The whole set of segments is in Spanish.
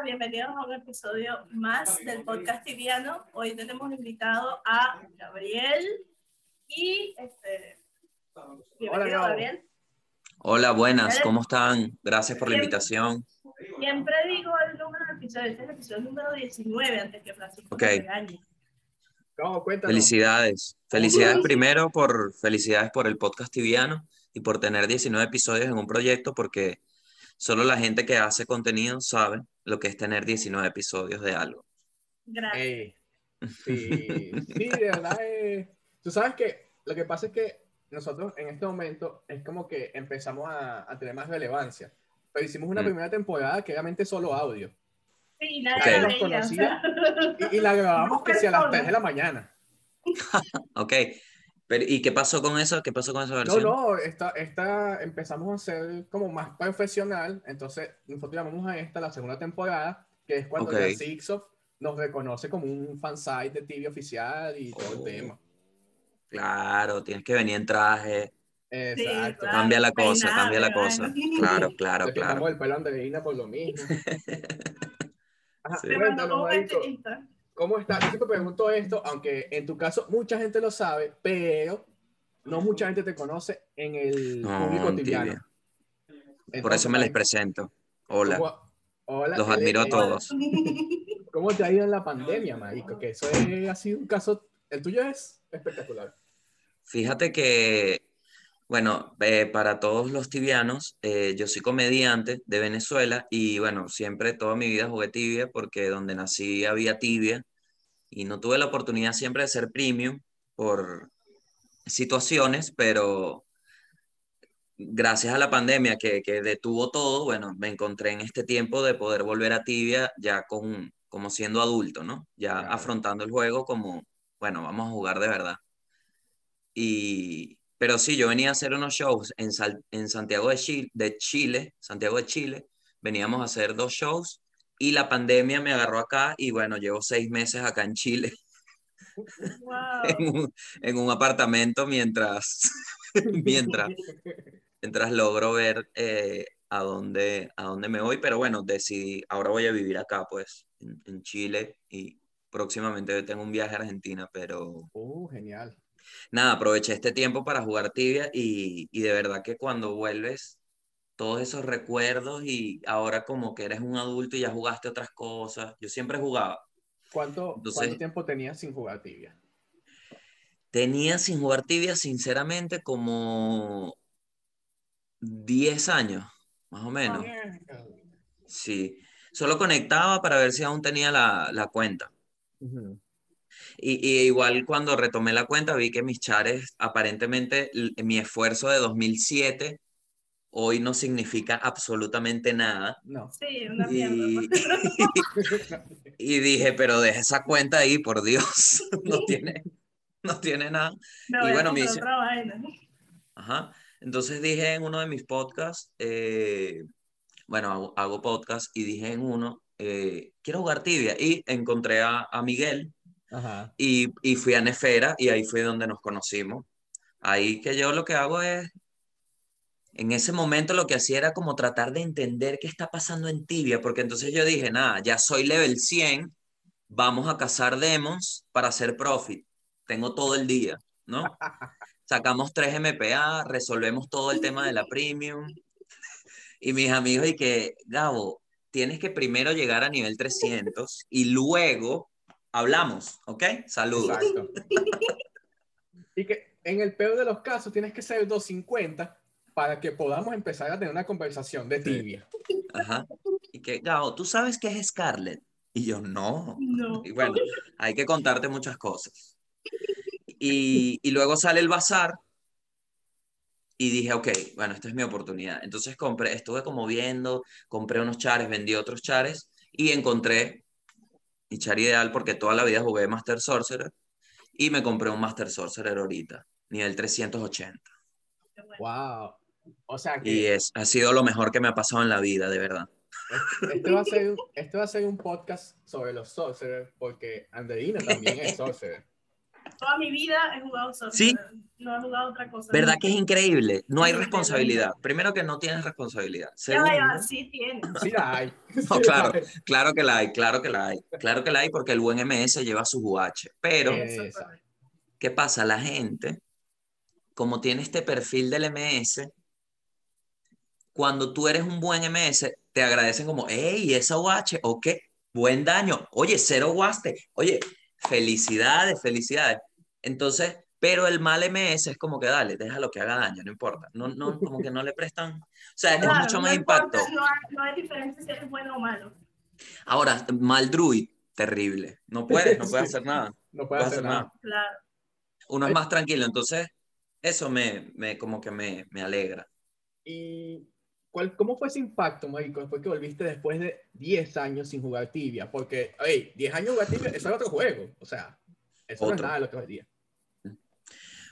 bienvenidos a un episodio más del podcast tibiano. Hoy tenemos invitado a Gabriel y este, bienvenido Hola, Gabriel. Hola, buenas, ¿cómo están? Gracias por la invitación. Siempre digo el número del episodio, este es el episodio número 19 antes que Francisco Ok. me. Cuéntanos. Felicidades. Felicidades primero por felicidades por el podcast tibiano y por tener 19 episodios en un proyecto porque solo la gente que hace contenido sabe lo que es tener 19 episodios de algo. Gracias. Ey, sí, sí, de verdad. eh, Tú sabes que lo que pasa es que nosotros en este momento es como que empezamos a, a tener más relevancia. Pero hicimos una Mm. primera temporada que obviamente solo audio. Sí, la Nos veía, o conocía. Y, y la grabamos No que si a las personas. 3 de la mañana. Ok, pero ¿y qué pasó con eso? ¿Qué pasó con esa No, versión? no, esta, esta empezamos a ser como más profesional. Entonces, nosotros llamamos a esta la segunda temporada, que es cuando Ok. ya Sixof nos reconoce como un fansite de TV oficial y todo el tema. Claro, tienes que venir en traje. Exacto. claro. Cambia la cosa, cambia la cosa. Claro, claro, Le claro. el pelo a Andreina por lo mismo. Ajá, Sí. Cuéntanos. ¿Cómo estás? Yo siempre pregunto esto, aunque en tu caso mucha gente lo sabe, pero no mucha gente te conoce en el No, público tibia. Por eso me les presento. Hola, ¿cómo- hola, los admiro a todos. ¿Cómo te ha ido en la pandemia, marico? Que eso es, ha sido un caso, el tuyo es espectacular. Fíjate que, bueno, eh, para todos los tibianos, eh, yo soy comediante de Venezuela y bueno, siempre toda mi vida jugué tibia porque donde nací había tibia y no tuve la oportunidad siempre de ser premium por situaciones, pero gracias a la pandemia que, que detuvo todo, bueno, me encontré en este tiempo de poder volver a tibia ya con, como siendo adulto, ¿no? Ya Claro. afrontando el juego como, bueno, vamos a jugar de verdad. Y, pero sí, yo venía a hacer unos shows en, en Santiago de Chile, de Chile, Santiago de Chile. Veníamos a hacer dos shows y la pandemia me agarró acá y bueno, llevo seis meses acá en Chile, Wow. en un, en un apartamento mientras, mientras, mientras logro ver eh, a dónde, a dónde me voy. Pero bueno, decidí, ahora voy a vivir acá, pues, en, en Chile y próximamente tengo un viaje a Argentina, pero Uh, genial. nada, aproveché este tiempo para jugar tibia y, y de verdad que cuando vuelves, todos esos recuerdos y ahora como que eres un adulto y ya jugaste otras cosas, yo siempre jugaba. ¿Cuánto, Entonces- ¿Cuánto tiempo tenías sin jugar tibia? Tenía sin jugar tibia, sinceramente, como 10 años, más o menos. Sí, solo conectaba para ver si aún tenía la, la cuenta. Ujú. Y, y igual cuando retomé la cuenta vi que mis chares, aparentemente mi esfuerzo de 2007 hoy no significa absolutamente nada. No. Sí, una Y, mierda. y dije, pero deja esa cuenta ahí, por Dios, no tiene, no tiene nada. Me y bueno, me comprar dice- otra vaina. Ajá. Entonces dije en uno de mis podcasts, eh, bueno, hago, hago podcast y dije en uno, eh, quiero jugar tibia. Y encontré a, a Miguel Ajá. y, y fui a Nefera y ahí fue donde nos conocimos. Ahí que yo lo que hago es, en ese momento lo que hacía era como tratar de entender qué está pasando en tibia, porque entonces yo dije, nada, ya soy level 100, vamos a cazar demons para hacer profit. Tengo todo el día, ¿no? Sacamos 3 MPA, resolvemos todo el tema de la premium. Y mis amigos, y que, Gabo, tienes que primero llegar a nivel 300 y luego hablamos, ¿ok? Saludos. Exacto. y que en el peor de los casos tienes que ser 250 para que podamos empezar a tener una conversación de tibia. Ajá. Y que, Gabo, ¿tú sabes qué es Scarlett? Y yo, no. No. Y bueno, hay que contarte muchas cosas. Y, y luego sale el bazar y dije, ok, bueno, esta es mi oportunidad. Entonces compré, estuve como viendo, compré unos chares, vendí otros chares y encontré mi char ideal porque toda la vida jugué Master Sorcerer y me compré un Master Sorcerer ahorita, nivel 380. Qué bueno. Wow. O sea Y que es, ha sido lo mejor que me ha pasado en la vida, de verdad. este va, a ser, este va a ser un podcast sobre los sorcerers porque Anderina también es sorcerer. toda mi vida he jugado solo. Sí. No he jugado otra cosa. ¿Verdad que es increíble? No hay responsabilidad. Primero que no tienes responsabilidad. Ya va, ya Segundo, sí tiene. Sí la hay. No, Sí la claro. hay. claro que la hay, claro que la hay. Claro que la hay porque el buen MS lleva su UH. Pero, Eso es Exacto. correcto. ¿qué pasa? La gente, como tiene este perfil del MS, cuando tú eres un buen MS, te agradecen como, hey, esa UH, ok, buen daño. Oye, cero guaste. Oye, felicidades, felicidades. Entonces, pero el mal MS es como que dale, déjalo que haga daño, no importa. No, no, como que no le prestan. O sea, es Claro, mucho no más importa, impacto. No hay, no hay diferencia si eres bueno o malo. Ahora, mal druid, terrible. No puedes, no puedes Sí. hacer nada. No No puede puedes hacer nada. Claro. Uno es más tranquilo, entonces eso me, me como que me, me alegra. ¿Y cuál, cómo fue ese impacto, Mágico, después que volviste después de 10 años sin jugar tibia? Porque, hey, 10 años jugar tibia, eso es otro juego. O sea, eso no es Otro. nada de lo que hoy día.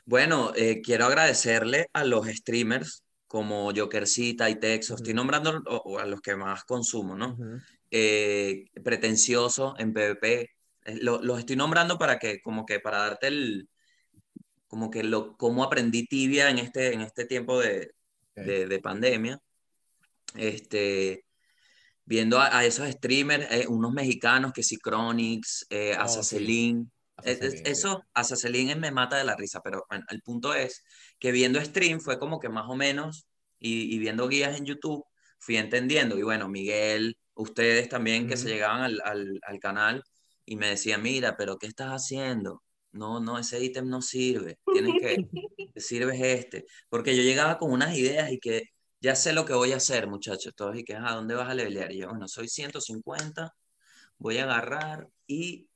Bueno, eh, quiero agradecerle a los streamers como Jokercita y Texo, estoy nombrando o- o a los que más consumo, ¿no? Eh, pretencioso en PvP, eh, lo- los estoy nombrando para que, como que para darte el, como que lo, cómo aprendí tibia en este, en este tiempo de, Ok. de, de pandemia. Este, viendo a, a esos streamers, eh, unos mexicanos que sí, Chronix, eh, Oh, Azazelin, Hasta es- sí. eso, Azazelin me mata de la risa, pero bueno, el punto es que viendo stream fue como que más o menos, y, y viendo guías en YouTube, fui entendiendo. Y bueno, Miguel, ustedes también que se llegaban al, al, al canal y me decían, mira, pero ¿qué estás haciendo? No, no, ese ítem no sirve. Tienes que, te sirves este. Porque yo llegaba con unas ideas y que ya sé lo que voy a hacer, muchachos. Todos y que, ¿a dónde vas a levelear? Y yo, bueno, soy 150, voy a agarrar y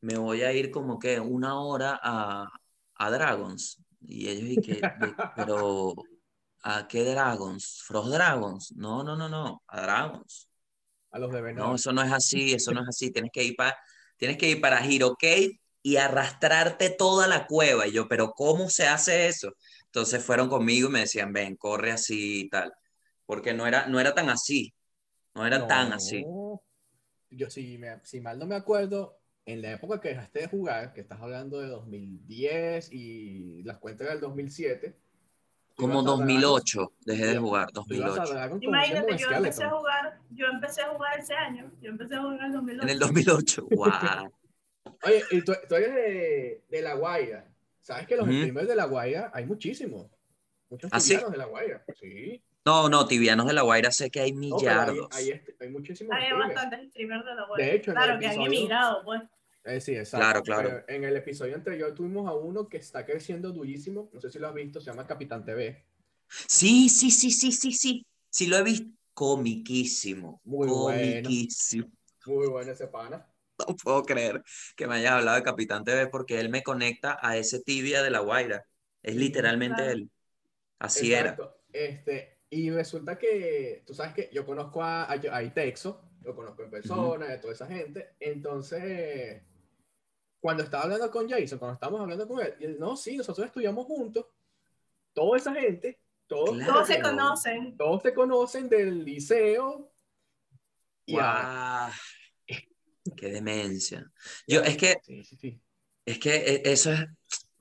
me voy a ir como que una hora a, a Dragons. Y ellos, y que, pero, ¿a qué Dragons? ¿Frost Dragons? No, no, no, no, a Dragons. A los de. No, eso no es así, eso no es así. Tienes que ir para, tienes que ir para Hero Cave y arrastrarte toda la cueva. Y yo, pero ¿cómo se hace eso? Entonces fueron conmigo y me decían, ven, corre así y tal. Porque no era, no era tan así. No era tan así. Yo, si, me- si mal no me acuerdo, en la época que dejaste de jugar, que estás hablando de 2010 y las cuentas del 2007. tú Como ibas a 2008 dejé de jugar, Dragon- tú ibas a 2008. Dragon con un Imagínate, yo empecé a jugar, yo empecé a jugar ese año, yo empecé a jugar en el 2008. En el 2008, wow. Oye, y tú, tú eres de, de La Guaira. ¿Sabes que los streamers de La Guaira hay muchísimos? Muchos ¿Ah, sí? tibianos de La Guaira. Sí. No, no, tibianos de la Guaira sé que hay No, pero hay, millardos. hay, est- hay muchísimos Hay streamers. bastantes streamers de la web. De hecho, en el claro, que han episodio- emigrado, pues. Eh, sí, exacto. Claro, claro. Pero en el episodio anterior tuvimos a uno que está creciendo durísimo. No sé si lo has visto, se llama Capitán TV. Sí, sí, sí, sí, sí, sí. Sí lo he visto. Comiquísimo. Muy bueno. comiquísimo. Muy bueno ese pana. No puedo creer que me hayas hablado de Capitán TV porque él me conecta a ese tibia de la Guaira. Es literalmente él. Así era. Exacto. Este, y resulta que, tú sabes que yo conozco a, a, a Itexo, lo conozco en persona, de toda esa gente. Entonces, cuando estaba hablando con Jason, cuando estábamos hablando con él, y él, no, sí, nosotros estudiamos juntos. Toda esa gente, todos, Claro. Todos se conocen. todos te conocen del liceo. Y a-. Qué demencia. Yo, es que, Sí, sí, sí. es que e- eso es,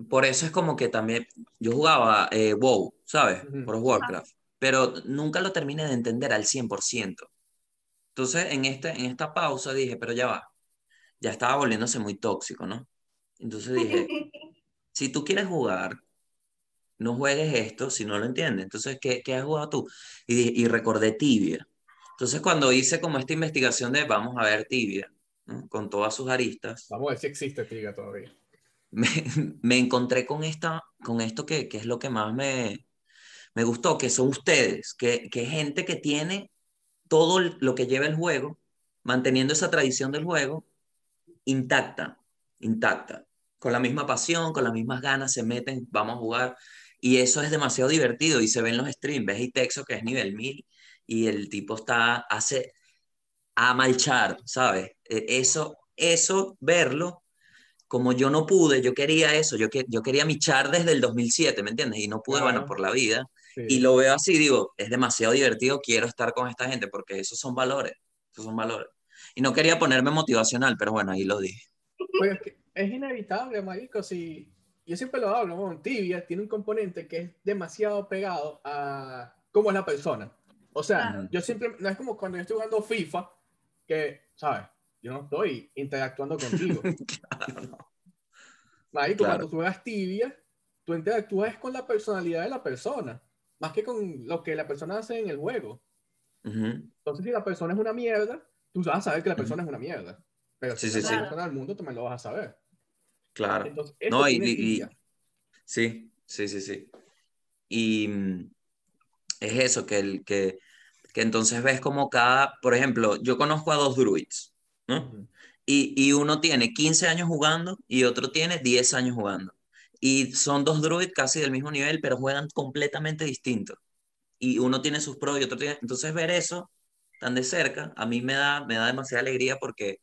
por eso es como que también, yo jugaba eh, WoW, ¿sabes? Por Warcraft, pero nunca lo terminé de entender al 100%. Entonces, en, este, en esta pausa dije, pero ya va, ya estaba volviéndose muy tóxico, ¿no? Entonces dije, si tú quieres jugar, no juegues esto si no lo entiendes. Entonces, ¿qué, qué has jugado tú? Y, di- y recordé Tibia. Entonces, cuando hice como esta investigación de vamos a ver Tibia, ¿no? con todas sus aristas, Vamos a ver si existe Tiga todavía. me, me encontré con, esta, con esto que, que es lo que más me, me gustó, que son ustedes, que, que gente que tiene todo lo que lleva el juego, manteniendo esa tradición del juego intacta, intacta, con la misma pasión, con las mismas ganas, se meten, vamos a jugar, y eso es demasiado divertido, y se ven los streams, ves Itexo que es nivel 1000, y el tipo está, hace, a malchar, ¿sabes? Eh, Eso, eso, verlo, como yo no pude, yo quería eso, yo, que, yo quería mi char desde el 2007, ¿me entiendes? Y no pude, Claro. bueno, por la vida, Sí. y lo veo así, digo, es demasiado divertido, quiero estar con esta gente, porque esos son valores, esos son valores. Y no quería ponerme motivacional, pero bueno, ahí lo dije. Oye, es que es inevitable, marico, si yo siempre lo hablo, ¿no? Tibia tiene un componente que es demasiado pegado a cómo es la persona. O sea, yo siempre, no es como cuando yo estoy jugando FIFA, que, ¿sabes? Yo no estoy interactuando contigo. Claro, no. Marico, Claro. cuando tú juegas tibia, tú interactúas con la personalidad de la persona, más que con lo que la persona hace en el juego. Ujú. Entonces, si la persona es una mierda, tú vas a saber que la persona es una mierda. Pero Sí, si sí, sí. la persona del mundo, también lo vas a saber. Claro. Entonces, No, y- y- tibia. Sí, sí, sí, sí. Y mm, es eso, que, el, que, que entonces ves como cada, por ejemplo, yo conozco a dos druids, ¿no? Y, y uno tiene 15 años jugando y otro tiene 10 años jugando. Y son dos druids casi del mismo nivel, pero juegan completamente distintos. Y uno tiene sus pros y otro tiene... Entonces ver eso tan de cerca, a mí me da, me da demasiada alegría porque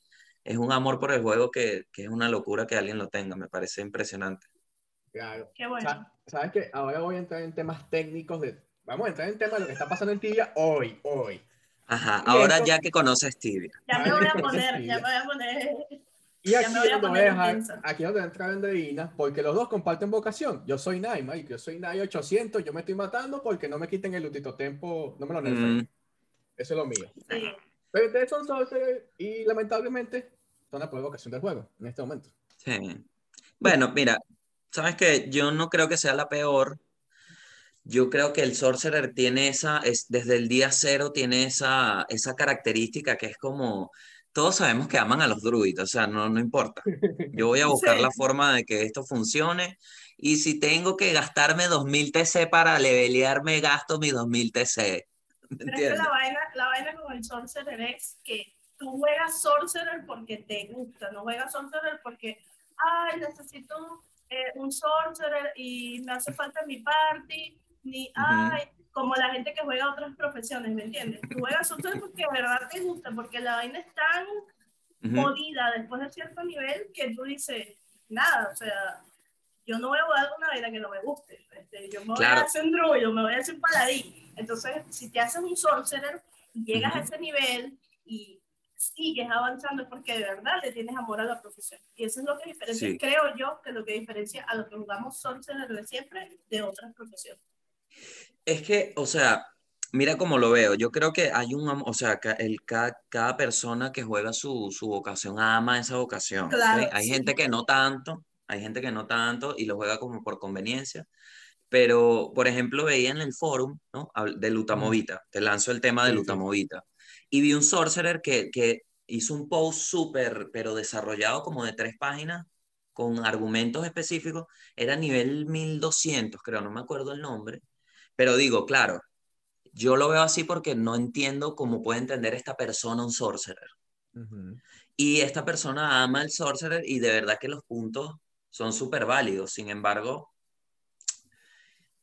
es un amor por el juego que, que es una locura que alguien lo tenga, me parece impresionante. Claro. Qué bueno. Sa- ¿Sabes qué? Ahora voy a entrar en temas técnicos de... Vamos a entrar en temas de lo que está pasando en tibia hoy, hoy. Ajá, ahora ya que conoces Tibia. Ya me voy a no, poner, ya me voy a poner. Y aquí me voy a poner dejar, aquí donde entra Andreina, porque los dos comparten vocación. Yo soy Nai, Mike, yo soy Nai 800, yo me estoy matando porque no me quiten el Lutito Tempo, no me lo nerfeen. Mm, Eso es lo mío. Sí. Pero ustedes son sorcerer y lamentablemente son la provocación del juego en este momento. sí. Bueno, mira, sabes que yo no creo que sea la peor. Yo creo que el Sorcerer tiene esa, es, desde el día cero tiene esa, esa característica que es como, todos sabemos que aman a los druids, o sea, no, no importa. Yo voy a buscar Sí. la forma de que esto funcione y si tengo que gastarme 2000 TC para levelearme, gasto mis 2000 TC. ¿Me Pero es que la vaina, la vaina con el Sorcerer es que tú juegas Sorcerer porque te gusta, no juegas Sorcerer porque, ay, necesito eh, un Sorcerer y me hace falta mi party, ni, ay, como la gente que juega otras profesiones, ¿me entiendes? Tú juegas Sorcerer porque de verdad te gusta, porque la vaina es tan jodida después de cierto nivel que tú dices, nada, o sea, yo no voy a jugar una vaina que no me guste. Este, yo me voy a hacer un druido, me voy a hacer un paladín. Entonces, si te haces un sorcerer y llegas a ese nivel y sigues avanzando es porque de verdad le tienes amor a la profesión. Y eso es lo que diferencia, Sí. creo yo, que lo que diferencia a los que jugamos sorcerer de siempre de otras profesiones. Es que, o sea, mira cómo lo veo. Yo creo que hay un, o sea, el, ca- cada persona que juega su, su vocación ama esa vocación. Claro, Hay sí. gente que no tanto, hay gente que no tanto y lo juega como por conveniencia. Pero, por ejemplo, veía en el forum, ¿no? De Lutamovita. Te lanzo el tema de. Lutamovita. Y vi un sorcerer que, que hizo un post súper, pero desarrollado como de tres páginas, con argumentos específicos. Era nivel 1200, creo, no me acuerdo el nombre. Pero digo, claro, yo lo veo así porque no entiendo cómo puede entender esta persona un sorcerer. Y esta persona ama el sorcerer y de verdad que los puntos son súper válidos. Sin embargo,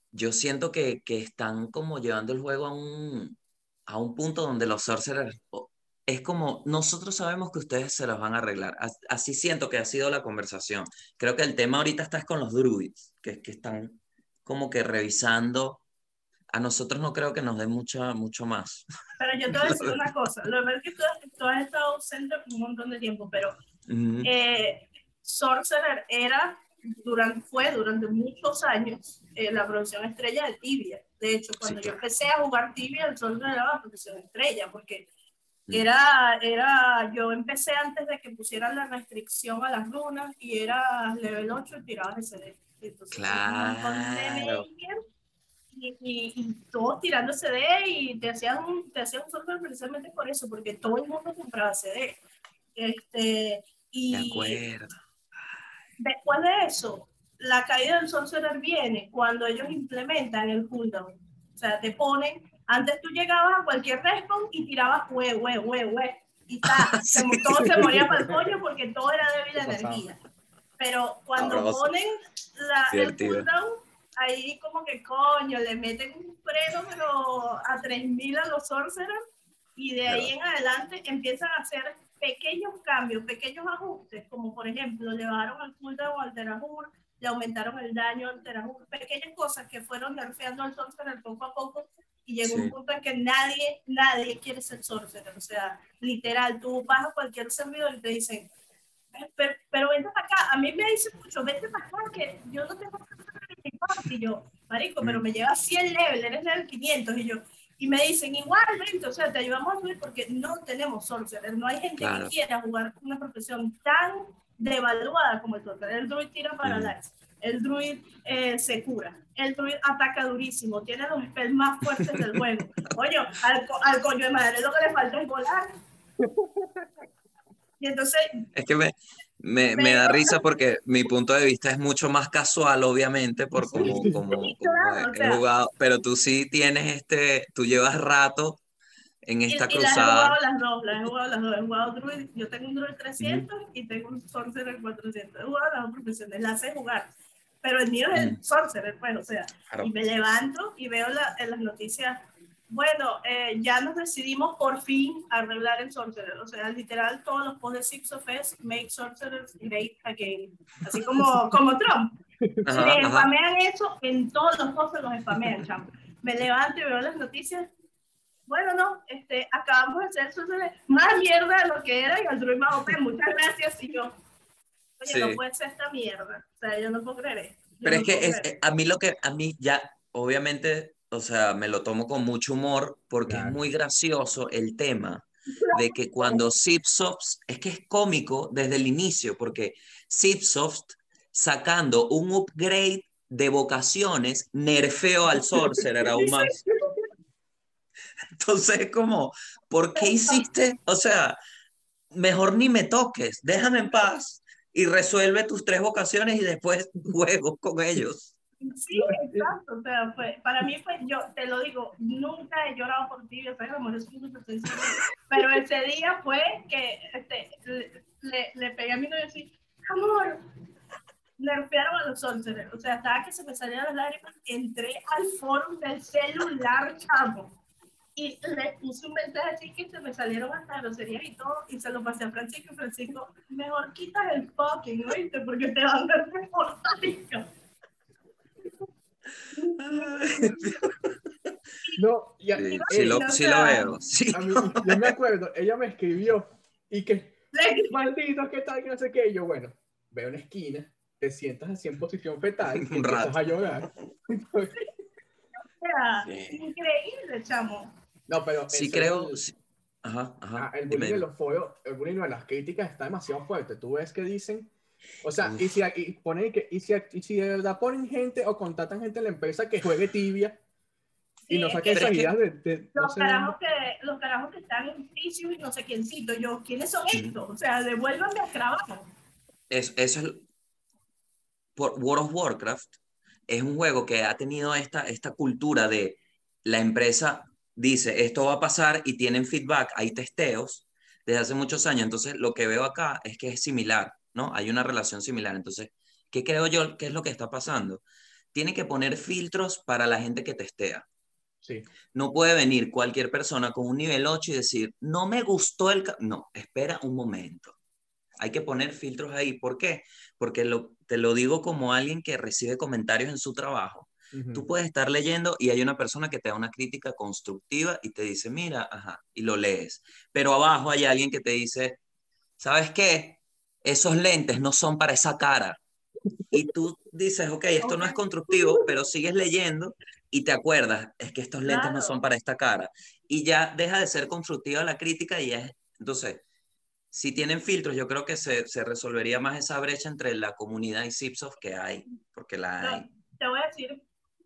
yo siento que, que están como llevando el juego a un, a un punto donde los sorcerers es como, nosotros sabemos que ustedes se los van a arreglar. As- Así siento que ha sido la conversación. Creo que el tema ahorita está con los druids, que, que están como que revisando. A nosotros no creo que nos dé mucha, mucho más. Pero yo te voy a decir una cosa, lo verdad es que tú, tú has estado ausente por un montón de tiempo, pero Ujú. eh, Sorcerer era, durante, fue durante muchos años eh, la producción estrella de Tibia. De hecho, cuando Sí, yo claro. empecé a jugar Tibia, el Sorcerer era la producción estrella, porque Mm. era, era, yo empecé antes de que pusieran la restricción a las runas y era level 8 y tirabas SD. Entonces, un montón de Claro. maker y, y, y todos tirando CD y te hacían un, te hacían un software precisamente por eso, porque todo el mundo compraba CD. Este, y De acuerdo. después de eso, la caída del sorcerer viene cuando ellos implementan el cooldown. O sea, te ponen, antes tú llegabas a cualquier respawn y tirabas hue, hue, hue, hue. Y ta, se- Sí. todo se moría para el coño porque todo era débil de energía. Pero cuando ponen la, el cooldown, ahí como que coño, le meten un freno pero a 3000 a los sorcerers y de ahí en adelante empiezan a hacer pequeños cambios, pequeños ajustes, como por ejemplo, le bajaron el cooldown al Terahur, le aumentaron el daño al Terahur, pequeñas cosas que fueron nerfeando al sorcerer poco a poco y llegó Sí. un punto en que nadie, nadie quiere ser sorcerer, o sea, literal, tú vas a cualquier servidor y te dicen, pero, pero vente para acá. A mí me dicen mucho, vente para acá, que yo no tengo y yo, marico, pero me lleva 100 level, eres level 500, y yo, y me dicen, igualmente, o sea, te ayudamos a subir porque no tenemos sorcerer, no hay gente que quiera jugar una profesión tan devaluada como el sorcerer. El druid tira para mm. el druid eh, se cura, el druid ataca durísimo, tiene los spells más fuertes del juego. Oye, al, al coño de madre lo que le falta es volar. Y entonces... Es que me, me, me, da risa porque mi punto de vista es mucho más casual, obviamente, por como, como, he jugado, pero tú sí tienes este, tú llevas rato en esta y, cruzada. Y las he jugado las dos, las he jugado las dos. He jugado Druid, yo tengo un Druid 300 y tengo un Sorcerer 400. He jugado las dos profesiones, las sé jugar. Pero el mío es el Sorcerer, pues, o sea, y me levanto y veo la, en las noticias bueno, eh, ya nos decidimos por fin arreglar el Sorcerer. O sea, literal, todos los posts de Six of S make Sorcerers great again. Así como, como Trump. Ajá, me spamean eso, en todos los posts los spamean, chamo. Me levanto y veo las noticias. Bueno, no, este, acabamos de hacer Sorcerer más mierda de lo que era y al Druid OP. Muchas gracias. Y yo, oye, no puede ser esta mierda. O sea, yo no puedo creer esto. Pero es que es, a mí lo que, a mí ya, obviamente o sea, me lo tomo con mucho humor porque es muy gracioso el tema de que cuando Zipsoft, es que es cómico desde el inicio, porque Zipsoft sacando un upgrade de vocaciones, nerfeo al sorcerer aún más. Entonces, como, ¿por qué hiciste? O sea, mejor ni me toques, déjame en paz y resuelve tus tres vocaciones y después juego con ellos. Sí, exacto. O sea, fue, para mí fue, yo te lo digo, nunca he llorado por ti, yo soy amor, es súper sensible. Pero ese día fue que este, le, le, pegué a mi novio y decía, amor, nerfearon a los sorcerers. O sea, estaba que se me salían las lágrimas, entré al foro del celular, chavo. Y le puse un mensaje así que se me salieron hasta groserías y todo, y se lo pasé a Francisco. Francisco, mejor quitas el fucking, ¿oíste? Porque te van a ver No, ya, sí, lo, sí lo veo. Sí. yo me acuerdo, ella me escribió y que, maldito, ¿qué tal? Que no sé qué. Y yo, bueno, veo una esquina, te sientas así en posición fetal, y empiezas a llorar. o sea, increíble, chamo. No, pero. Sí, creo. Ajá, ajá. Ah, el bullying de los foros, el bullying de las críticas está demasiado fuerte. Tú ves que dicen o sea, y si, y ponen que, y si, y si de verdad ponen gente o contratan gente en la empresa que juegue tibia y no saquen esa idea de, los, carajos que, los carajos que están en Ticius y no sé quiéncito, yo, ¿quiénes son estos? O sea, devuélvanme al trabajo. Es, eso es, por World of Warcraft es un juego que ha tenido esta, esta cultura de la empresa dice esto va a pasar y tienen feedback, hay testeos desde hace muchos años. Entonces, lo que veo acá es que es similar. ¿No? Hay una relación similar. Entonces, ¿qué creo yo? ¿Qué es lo que está pasando? Tiene que poner filtros para la gente que testea. Sí. No puede venir cualquier persona con un nivel 8 y decir, no me gustó el... No, espera un momento. Hay que poner filtros ahí. ¿Por qué? Porque lo, te lo digo como alguien que recibe comentarios en su trabajo. Tú puedes estar leyendo y hay una persona que te da una crítica constructiva y te dice, mira, ajá, y lo lees. Pero abajo hay alguien que te dice, ¿sabes qué? Esos lentes no son para esa cara. Y tú dices, ok, esto no es constructivo, pero sigues leyendo y te acuerdas, es que estos lentes no son para esta cara. Y ya deja de ser constructiva la crítica y es, entonces, si tienen filtros, yo creo que se, se resolvería más esa brecha entre la comunidad y Zipsoft que hay, porque la hay. Te voy a decir,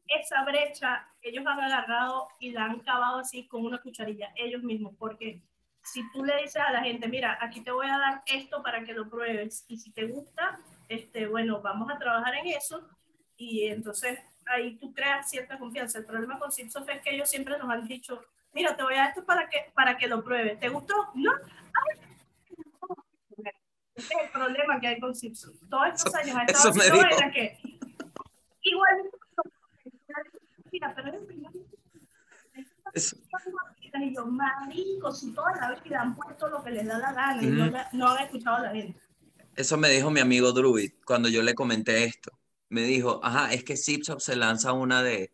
esa brecha ellos han agarrado y la han cavado así con una cucharilla, ellos mismos, porque si tú le dices a la gente, mira, aquí te voy a dar esto para que lo pruebes y si te gusta, este, bueno, vamos a trabajar en eso y entonces ahí tú creas cierta confianza. El problema con Simpson es que ellos siempre nos han dicho, mira, te voy a dar esto para que, para que lo pruebes. ¿Te gustó? No. Ese es el problema que hay con Simpson. Todos estos años ha estado haciendo que igual mira, pero es el primer y yo, marico, si toda la vida han puesto lo que les da la gana y no, no, han escuchado a la gente. Eso me dijo mi amigo Druid cuando yo le comenté esto. Me dijo, ajá, es que Zipsop se lanza una de,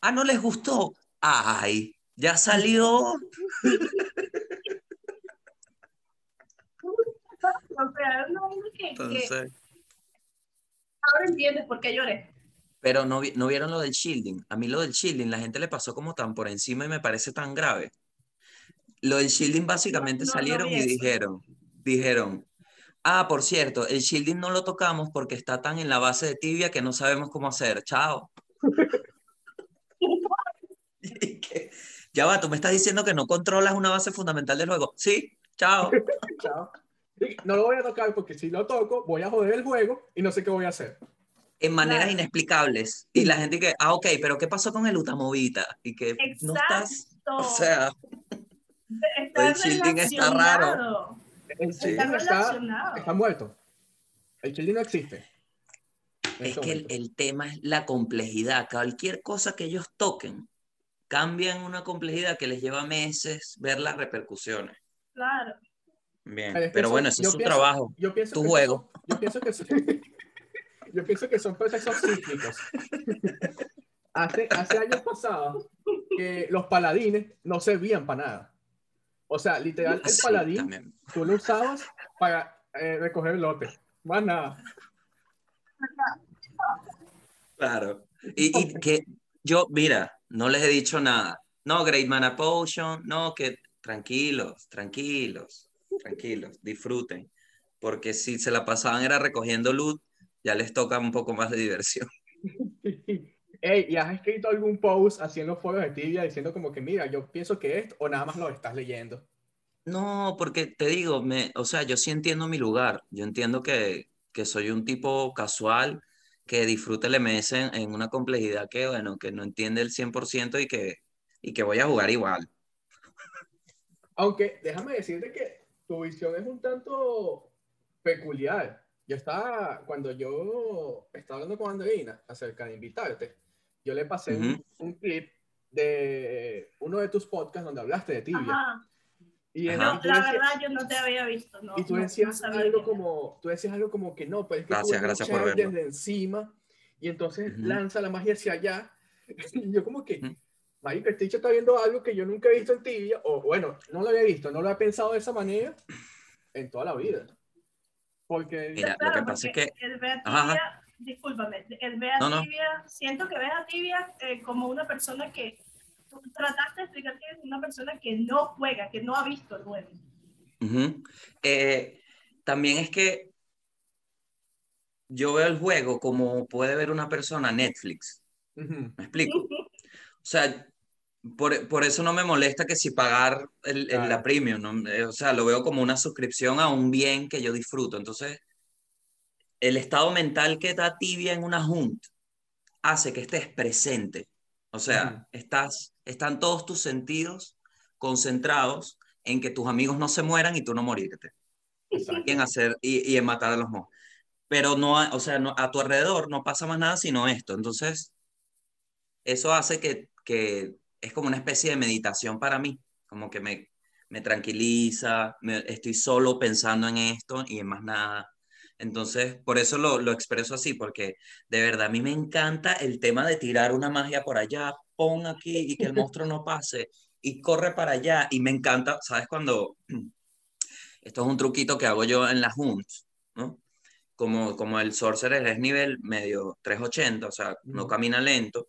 ah, no les gustó. Ay, ya salió. o sea, no, que, que Entonces, ahora entiendes por qué lloré. Pero no, vi- no vieron lo del shielding. A mí lo del shielding, la gente le pasó como tan por encima y me parece tan grave. Lo del shielding básicamente no, no salieron y dijeron, dijeron, ah, por cierto, el shielding no lo tocamos porque está tan en la base de tibia que no sabemos cómo hacer. Chao. Ya va, tú me estás diciendo que no controlas una base fundamental del juego. Sí, chao. Chao. No lo voy a tocar porque si lo toco, voy a joder el juego y no sé qué voy a hacer. En maneras Claro. inexplicables. Y la gente que, ah, ok, pero ¿qué pasó con el Utamovita? Y que no estás, Exacto. o sea, está el shielding está raro. El. Está shielding está, relacionado. está muerto. El shielding no existe. En es este que el, el tema es la complejidad. Cualquier cosa que ellos toquen, cambian una complejidad que les lleva meses ver las repercusiones. Claro. Bien, Pero es que pero bueno, ese es su pienso- trabajo. Yo pienso tu que juego. son- yo pienso que yo pienso que son procesos cíclicos. hace, hace años pasados que los paladines no servían para nada. O sea, literal, el Sí, paladín también. tú lo usabas para eh, recoger lote. Más nada. Claro. Y, y que yo, mira, no les he dicho nada. No, Great Mana Potion, no, que tranquilos, tranquilos, tranquilos, disfruten. Porque si se la pasaban era recogiendo loot, ya les toca un poco más de diversión. Ey, ¿y has escrito algún post los foros de Tibia diciendo como que, mira, yo pienso que esto, o nada más lo estás leyendo? No, porque te digo, me, o sea, yo sí entiendo mi lugar. Yo entiendo que, que soy un tipo casual que disfruta el MS en, en una complejidad que, bueno, que no entiende el 100% y que, y que voy a jugar igual. Aunque déjame decirte que tu visión es un tanto peculiar. Yo estaba, cuando yo estaba hablando con Andreina acerca de invitarte, yo le pasé un- Ujú. un, clip de uno de tus podcasts donde hablaste de tibia. Ajá. Y, en- Ajá. y La decías- verdad, yo no te había visto. No, y tú no- no decías sabía algo como, tú decías algo como que no, pues es que Gracias, tú gracias por verlo. desde encima y entonces Ujú. lanza la magia hacia allá. Y yo como que, Ujú. marico, este está viendo algo que yo nunca he visto en tibia, o bueno, no lo había visto, no lo he pensado de esa manera en toda la vida. Porque Mira, lo Claro, que pasa es que- El ve a Ajá, tibia, discúlpame, el ve a No, no. tibia, siento que ves a tibia eh, como una persona que tú trataste de explicar que es una persona que no juega, que no ha visto el juego. Ujú. Eh, también es que yo veo el juego como puede ver una persona Netflix. ¿Me explico? O sea, por, por eso no me molesta que si pagar el, el- la premium, ¿no? Eh, o sea, lo veo como una suscripción a un bien que yo disfruto. Entonces, el estado mental que da tibia en una junta hace que estés presente. O sea, Ujú. estás, están todos tus sentidos concentrados en que tus amigos no se mueran y tú no morirte Exacto. y en hacer y, y en matar a los monstruos. Pero no, o sea, no, a tu alrededor no pasa más nada sino esto. Entonces, eso hace que, que es como una especie de meditación para mí, como que me, me tranquiliza, me- estoy solo pensando en esto y en más nada. Entonces, por eso lo, lo expreso así, porque de verdad a mí me encanta el tema de tirar una magia por allá, pon aquí y que el monstruo no pase y corre para allá. Y me encanta, ¿sabes? Cuando esto es un truquito que hago yo en las hunts, ¿no? Como, como el sorcerer es nivel medio 380, o sea, no camina lento,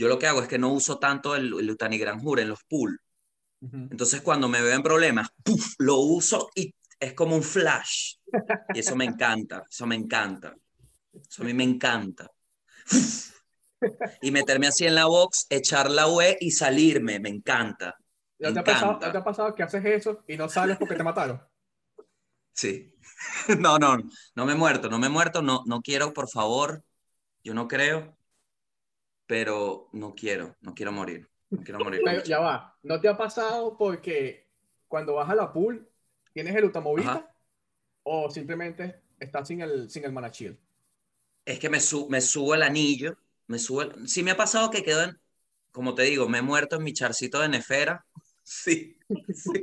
yo lo que hago es que no uso tanto el, el Utani en los pool. Entonces, cuando me veo en problemas, lo uso y es como un flash. Y eso me encanta, eso me encanta. Eso a mí me encanta. Y meterme así en la box, echar la UE y salirme, me encanta. ¿No te, Me ha pasado, encanta. ¿No te ha pasado que haces eso y no sales porque te mataron? Sí. No, no, no me he muerto, no me he muerto, no, no quiero, por favor. Yo no creo, pero no quiero, no quiero morir. No quiero morir. Pero ya va, ¿no te ha pasado porque cuando vas a la pool tienes el utamovita Ajá. o simplemente estás sin el, sin el mana shield? Es que me, su- me subo el anillo, me subo el- Sí me ha pasado que quedo en, como te digo, me he muerto en mi charcito de Nefera. Sí, sí.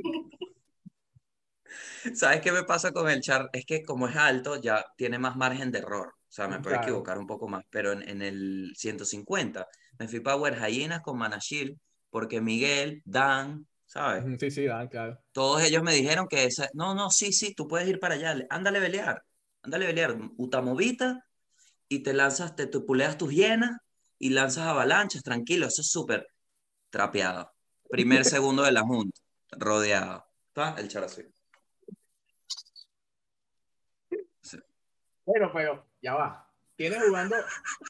¿Sabes qué me pasa con el char? Es que como es alto, ya tiene más margen de error. O sea, me puedo Claro. equivocar un poco más. Pero en, en el 150 me fui Power Hyenas con Mana Shield porque Miguel, Dan, ¿sabes? Sí, sí, Dan, claro. Todos ellos me dijeron que esa... No, no, sí, sí, tú puedes ir para allá. Ándale a pelear. anda a levelear Utamovita y te lanzas, te tupuleas tus hienas y lanzas avalanchas, tranquilo, eso es súper trapeado. Primer segundo de la junta, rodeado. ¿Está? El charasí. Bueno, pero ya va. Tienes jugando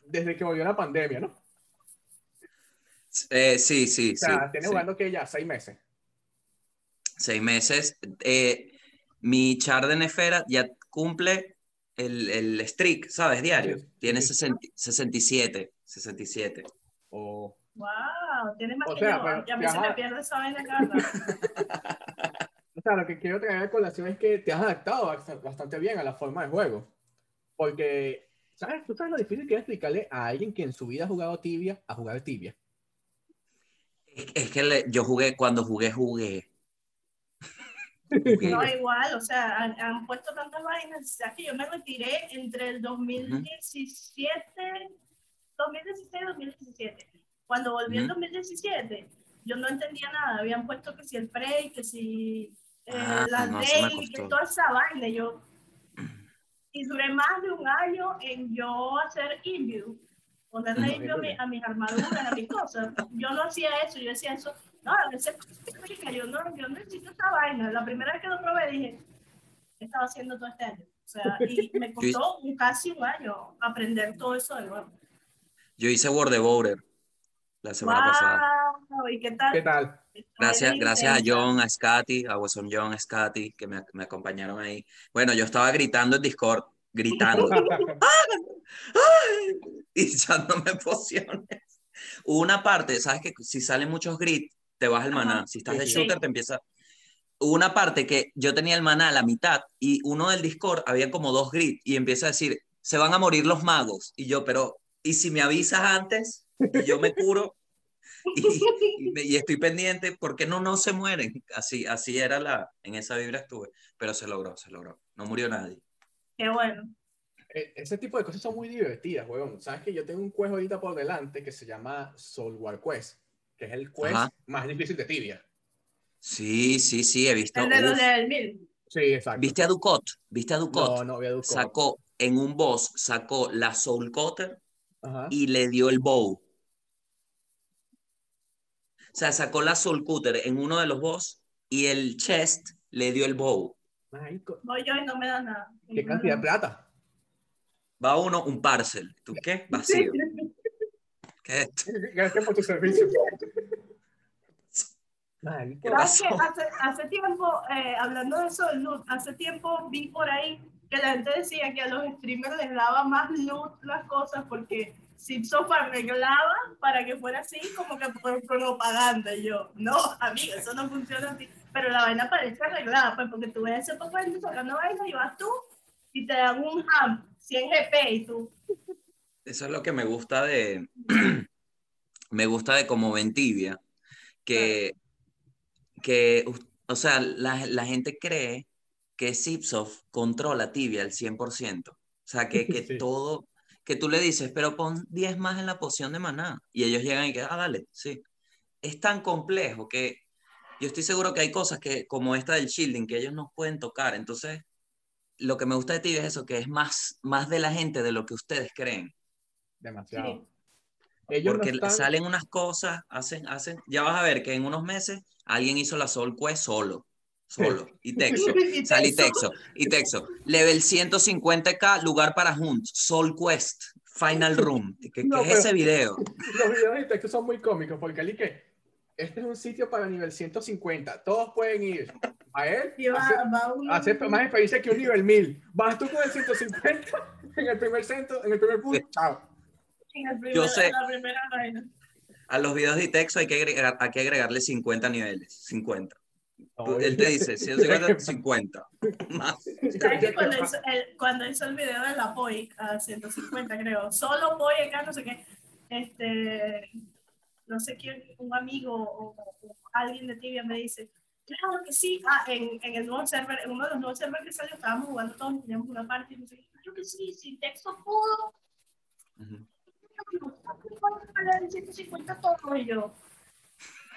desde que volvió la pandemia, ¿no? Eh, sí, sí, O sea, sí, tienes sí. jugando que ya seis meses. Seis meses. Eh, mi char de Nefera ya cumple el, el streak, ¿sabes? Diario. Sí, Tiene sí. 60 67. 67. O Wow, tienes más O que sea, yo. pero y a mí te se me pierde esa vaina rato. O sea, lo que quiero traer a colación es que te has adaptado bast- bastante bien a la forma de juego. Porque, ¿sabes? ¿Tú sabes lo difícil que es explicarle a alguien que en su vida ha jugado tibia a jugar tibia? Es, es que le- yo jugué, cuando jugué, jugué. Jugué. No, igual, o sea, han, han puesto tantas vainas. O sea, que yo me retiré entre el 2017, 2016 y 2017. Cuando volví en Ujú. 2017, yo no entendía nada. Habían puesto que si el Prey, que si eh, Ah, la no, que toda esa vaina. Yo, y duré más de un año en yo hacer inview, ponerle Ujú. inview a, mi- a mis armaduras, a mis cosas. Yo no hacía eso, yo decía eso. No, a veces yo no, yo necesito esta vaina. La primera vez que lo probé dije, ¿qué estaba haciendo todo este año? O sea, y me costó un- casi un año aprender todo eso de nuevo. Yo hice World of Border la semana pasada. ¿Y qué tal? ¿Qué tal? Gracias, gracias a. John, a Scotty, a Wesson John, a Scotty, que me, me acompañaron ahí. Bueno, yo estaba gritando en Discord, gritando. ¡Ay! y echándome pociones. Hubo una parte, sabes que si salen muchos grit, te baja el maná. Si estás de shooter, te empieza. Hubo una parte que yo tenía el maná a la mitad y uno del Discord había como dos grit y empieza a decir, se van a morir los magos. Y yo, pero, ¿y si me avisas antes? Y yo me curo y, y y estoy pendiente, ¿por qué no, no se mueren? Así, así era la, en esa vibra estuve, pero se logró, se logró. No murió nadie. Qué bueno. E- Ese tipo de cosas son muy divertidas, huevón. Sabes que yo tengo un quest ahorita por delante que se llama Soul War Quest, que es el quest Ajá. más difícil de tibia. Sí, sí, sí, he visto. El de los del mil. Sí, exacto. ¿Viste a Ducot? ¿Viste a Ducot? No, no había Ducot. Sacó en un boss, sacó la Soul Cutter Ajá. y le dio el bow. O sea, sacó la Soul Cutter en uno de los boss y el chest le dio el bow. Marico, Voy yo y no me da nada. ¿Qué cantidad de plata? Va uno, un parcel. ¿Tú qué? Vacío. ¿Qué es esto? Gracias por tu servicio. ¿Qué. Hace, hace tiempo, eh, hablando de eso loot, hace tiempo vi por ahí que la gente decía que a los streamers les daba más loot las cosas porque Zipsoft arreglaba para que fuera así como que por propaganda. Y yo, no, amigo, eso no funciona así. Pero la vaina parece arreglada, pues porque tú ves ese papá sacando vaina y vas tú y te dan un ham, 100 GP y tú. Eso es lo que me gusta de. me gusta de como Ventivia. Que. que o sea, la, la gente cree que Zipsoft controla Tibia al 100%. O sea, que, que Sí. todo. Que tú le dices, pero pon 10 más en la poción de maná. Y ellos llegan y que, ah, dale, sí. Es tan complejo que yo estoy seguro que hay cosas que, como esta del shielding, que ellos no pueden tocar. Entonces, lo que me gusta de Tibia es eso, que es más, más de la gente de lo que ustedes creen. Demasiado. Sí. Ellos Porque no están... salen unas cosas, hacen, hacen, ya vas a ver que en unos meses alguien hizo la Soul Quest solo, solo, y Texo, Y salí Texo. Texo, y Texo, level 150k, lugar para Hunt, Soul Quest, Final Room, ¿qué, qué No, es pero- ese video? Los videos de texto son muy cómicos porque Ali que este es un sitio para nivel 150. Todos pueden ir a él. Y va, hacer- va un- hacer más experiencia que un nivel 1000. Vas tú con el 150 en el primer centro, en el primer punto. Chao. en el primer- Yo sé. la primera vaina. A los videos de Texo hay que, agregar, hay que agregarle 50 niveles, 50. Tú- él te dice 150, 50. Más. ¿Sabes que cuando hizo, el, cuando hizo el video de la POI a 150, creo, solo POI acá, no sé qué, este, no sé quién, un amigo o, o alguien de Tibia me dice, claro que sí, ah, en, en el nuevo server, en uno de los nuevos servers que salió, estábamos jugando todos, teníamos una parte, y no sé qué, claro que sí, sin texto pudo, Ujú. pagar 150 todo, y yo,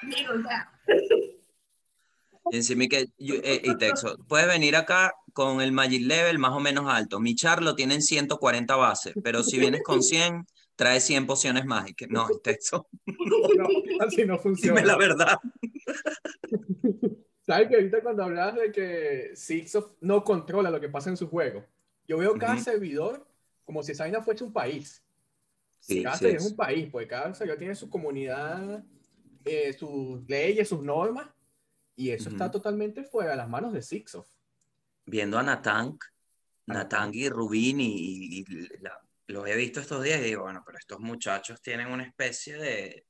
digo, o sea, Y encima que, eh, y Texo, puedes venir acá con el Magic Level más o menos alto. Mi char lo tiene en 140 bases, pero si vienes con 100, trae 100 pociones mágicas. No, Texo, No, así no funciona. dime la verdad. ¿Sabes que ahorita cuando hablabas de que Sixof no controla lo que pasa en su juego? Yo veo cada Ujú. servidor como si esa vaina fuese un país. Sí, cada sí servidor es. es un país, porque cada servidor tiene su comunidad, eh, sus leyes, sus normas, y eso está Ujú. totalmente fuera de las manos de Sixof. Viendo a Natang, A Natang y Rubín, y, y la- los he visto estos días y digo, bueno, pero estos muchachos tienen una especie de...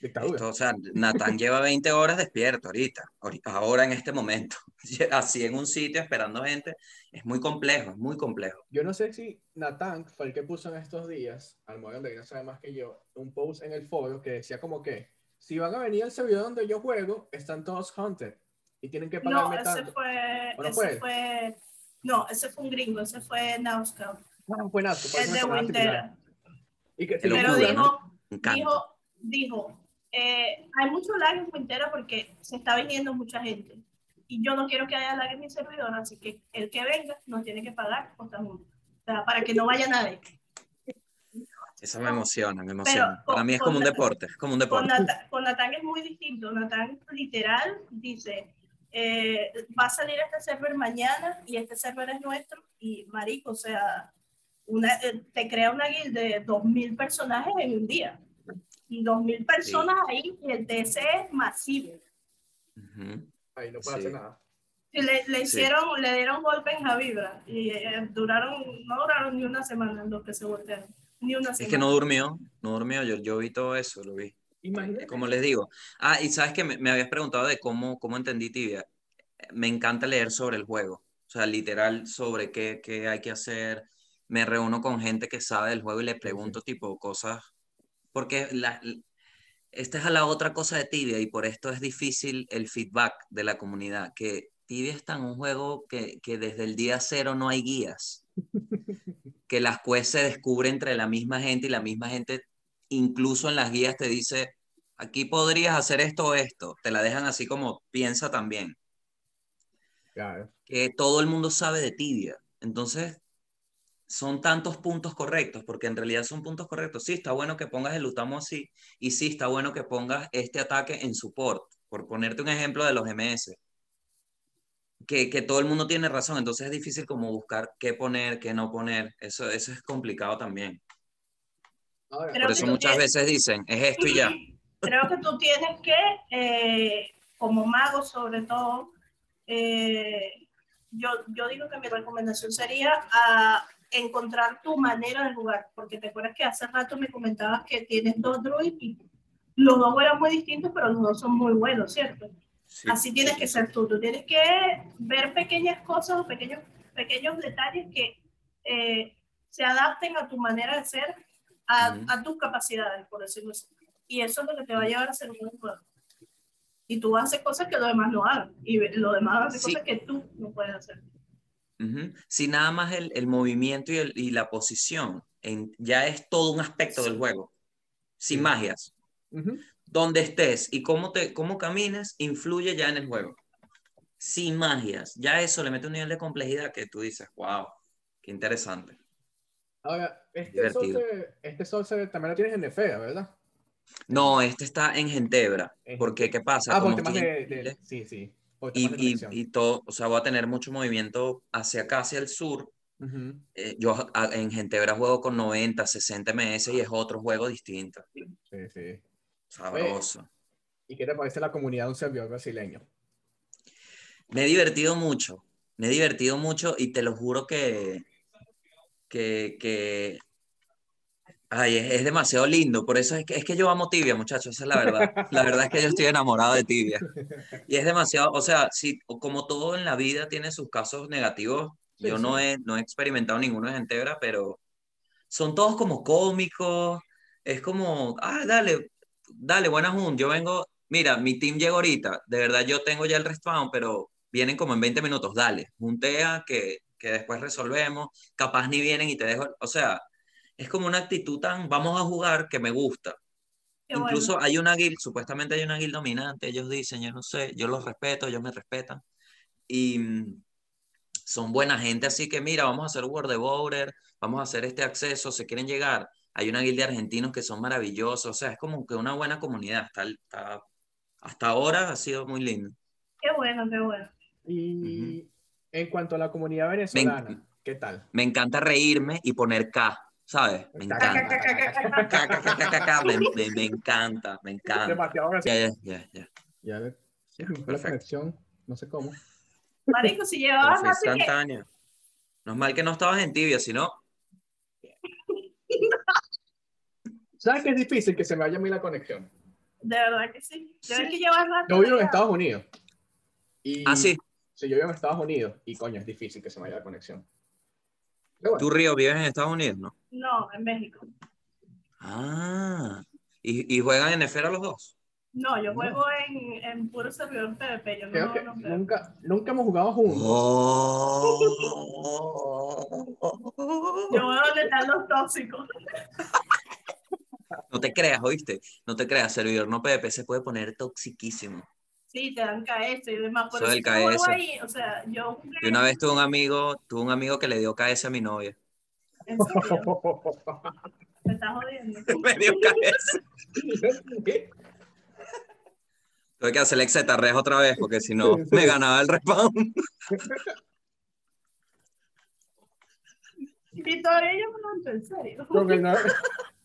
Dictadura. Esto, o sea, Natán lleva 20 horas despierto ahorita, ahori- ahora en este momento, así en un sitio esperando gente, es muy complejo, es muy complejo. Yo no sé si Nathan fue el que puso en estos días, al modo donde no sabe más que yo, un post en el foro que decía como que si van a venir al servidor donde yo juego, están todos hunted y tienen que No, pagarme ese tanto. fue, ¿O no ese fue él? fue, no, ese fue un gringo, ese fue Nauscap, No, fue Nazca, por el eso me de Wintera. Y que Pero locura, ¿no? dijo, dijo, dijo, eh, hay mucho lag en Wintera porque se está viniendo mucha gente. Y yo no quiero que haya lag en mi servidor, así que el que venga nos tiene que pagar por. O sea, para que no vaya nadie. Eso me emociona, me emociona. Para mí es con- como un deporte, es como un Con, deporte. Nata- con Natán es muy distinto. Natán literal dice, eh, va a salir este server mañana y este server es nuestro. Y marico, o sea, una, eh, te crea una guild de 2.000 personajes en un día. Y 2.000 personas ahí y el TC es masivo. Ujú. Ahí no puede Sí. hacer nada. Y le, le Sí. hicieron, le dieron golpe en Javibra y eh, duraron, no duraron ni una semana en lo que se voltearon. Ni una Es que no durmió, no durmió, yo, yo vi todo eso, lo vi. Imagínate. Como les digo. Ah, y sabes que me, me habías preguntado de cómo, cómo entendí Tibia. Me encanta leer sobre el juego, o sea, literal sobre qué, qué hay que hacer. Me reúno con gente que sabe del juego y le pregunto tipo cosas, porque la, esta es a la otra cosa de Tibia y por esto es difícil el feedback de la comunidad, que Tibia está en un juego que, que desde el día cero no hay guías, que las quests se descubre entre la misma gente y la misma gente incluso en las guías te dice, aquí podrías hacer esto o esto, te la dejan así como piensa también, Claro. que todo el mundo sabe de Tibia, entonces son tantos puntos correctos, porque en realidad son puntos correctos. Sí, está bueno que pongas el Utamo así, y sí, está bueno que pongas este ataque en support, por ponerte un ejemplo de los MS. Que, que todo el mundo tiene razón, entonces es difícil como buscar qué poner, qué no poner. Eso, eso es complicado también. Creo Por eso muchas tienes- veces dicen, es esto y ya. Creo que tú tienes que, eh, como mago sobre todo, eh, yo, yo digo que mi recomendación sería a encontrar tu manera de jugar, porque te acuerdas que hace rato me comentabas que tienes dos druids y los dos eran muy distintos, pero los dos son muy buenos, ¿cierto? Sí, Así tienes sí, que ser tú, tú tienes que ver pequeñas cosas o pequeños, pequeños detalles que eh, se adapten a tu manera de ser, a, Ujú. a tus capacidades, por decirlo así. Y eso es lo que te va a llevar a ser un buen jugador. Y tú haces cosas que los demás no hagan, y los demás hacen Sí. cosas que tú no puedes hacer. Ujú. Si nada más el, el movimiento y, el- y la posición en- ya es todo un aspecto del juego, sin magias. ujú. Donde estés y cómo, te, cómo camines influye ya en el juego. Sin magias, ya eso le mete un nivel de complejidad que tú dices, wow, qué interesante. Ahora, este sorcerer, este también lo tienes en Nefera, ¿verdad? No, este está en Gentebra, En porque ¿qué pasa? Ah, por temas de, de- Sí, sí. Y, y, y todo, o sea, voy a tener mucho movimiento hacia acá, hacia el sur. Eh, yo a- en Gentebra juego con 90, 60 ms y es otro juego distinto. Sí, sí. Sabroso. ¿Y qué te parece la comunidad de un servidor brasileño? Me he divertido mucho, me he divertido mucho y te lo juro que, que, que ay, es, es demasiado lindo. Por eso es que, es que yo amo Tibia, muchachos, esa es la verdad. La verdad es que yo estoy enamorado de Tibia. Y es demasiado, o sea, si, como todo en la vida tiene sus casos negativos, Sí, yo no sí. he, no he experimentado ninguno en Gentebra, pero son todos como cómicos. Es como, ah, dale, dale, buena Jun, yo vengo, mira, mi team llega ahorita, de verdad yo tengo ya el respawn, pero vienen como en 20 minutos, dale, juntea que, que después resolvemos, capaz ni vienen y te dejo, o sea, es como una actitud tan, vamos a jugar que me gusta. Qué bueno. Incluso hay una guild, supuestamente hay una guild dominante, ellos dicen, yo no sé, yo los respeto, ellos me respetan. Y mm, son buena gente, así que mira, vamos a hacer World of Border, vamos a hacer este acceso, se quieren llegar. Hay una guild de argentinos que son maravillosos, o sea, es como que una buena comunidad. Hasta ahora ha sido muy lindo. Qué bueno, qué bueno. Y en cuanto a la comunidad venezolana, ¿qué tal? Me encanta reírme y poner K, ¿sabes? Me encanta. K, K, K, K, K, K, me, me- me encanta, me encanta. Demasiado gracioso. Ya, ya, ya, ya. Ya le- Ya, la perfecto. conexión, no sé cómo. Marico, si llevabas más que... No es mal que no estabas en tibia, sino ¿Sabes que es difícil que se me vaya a mí la conexión? De verdad que sí. Sí. Debes que llevar rato. Yo vivo en. Estados Unidos. Y, Ah, sí. Sí, yo vivo en Estados Unidos y coño, es difícil que se me vaya la conexión. Bueno, tú, Río, vives en Estados Unidos, ¿no? No, en México. Ah, ¿y, y juegan en esfera los dos? No, yo juego en, en puro servidor PvP. Yo creo no, que no nunca, nunca hemos jugado juntos. Oh. Yo juego donde están los tóxicos. No te creas, ¿oíste? No te creas, servidor no PvP se puede poner toxiquísimo. Sí, te dan KS y demás. Por Eso eso del KS. ahí. O sea, yo Yo una vez tuve un amigo, tuve un amigo que le dio KS a mi novia. en serio. Me estás jodiendo. Me dio KS. Tuve que hacer el exetarres otra vez porque si no Sí, sí. me ganaba el respawn. Y todavía yo me levanto, en serio.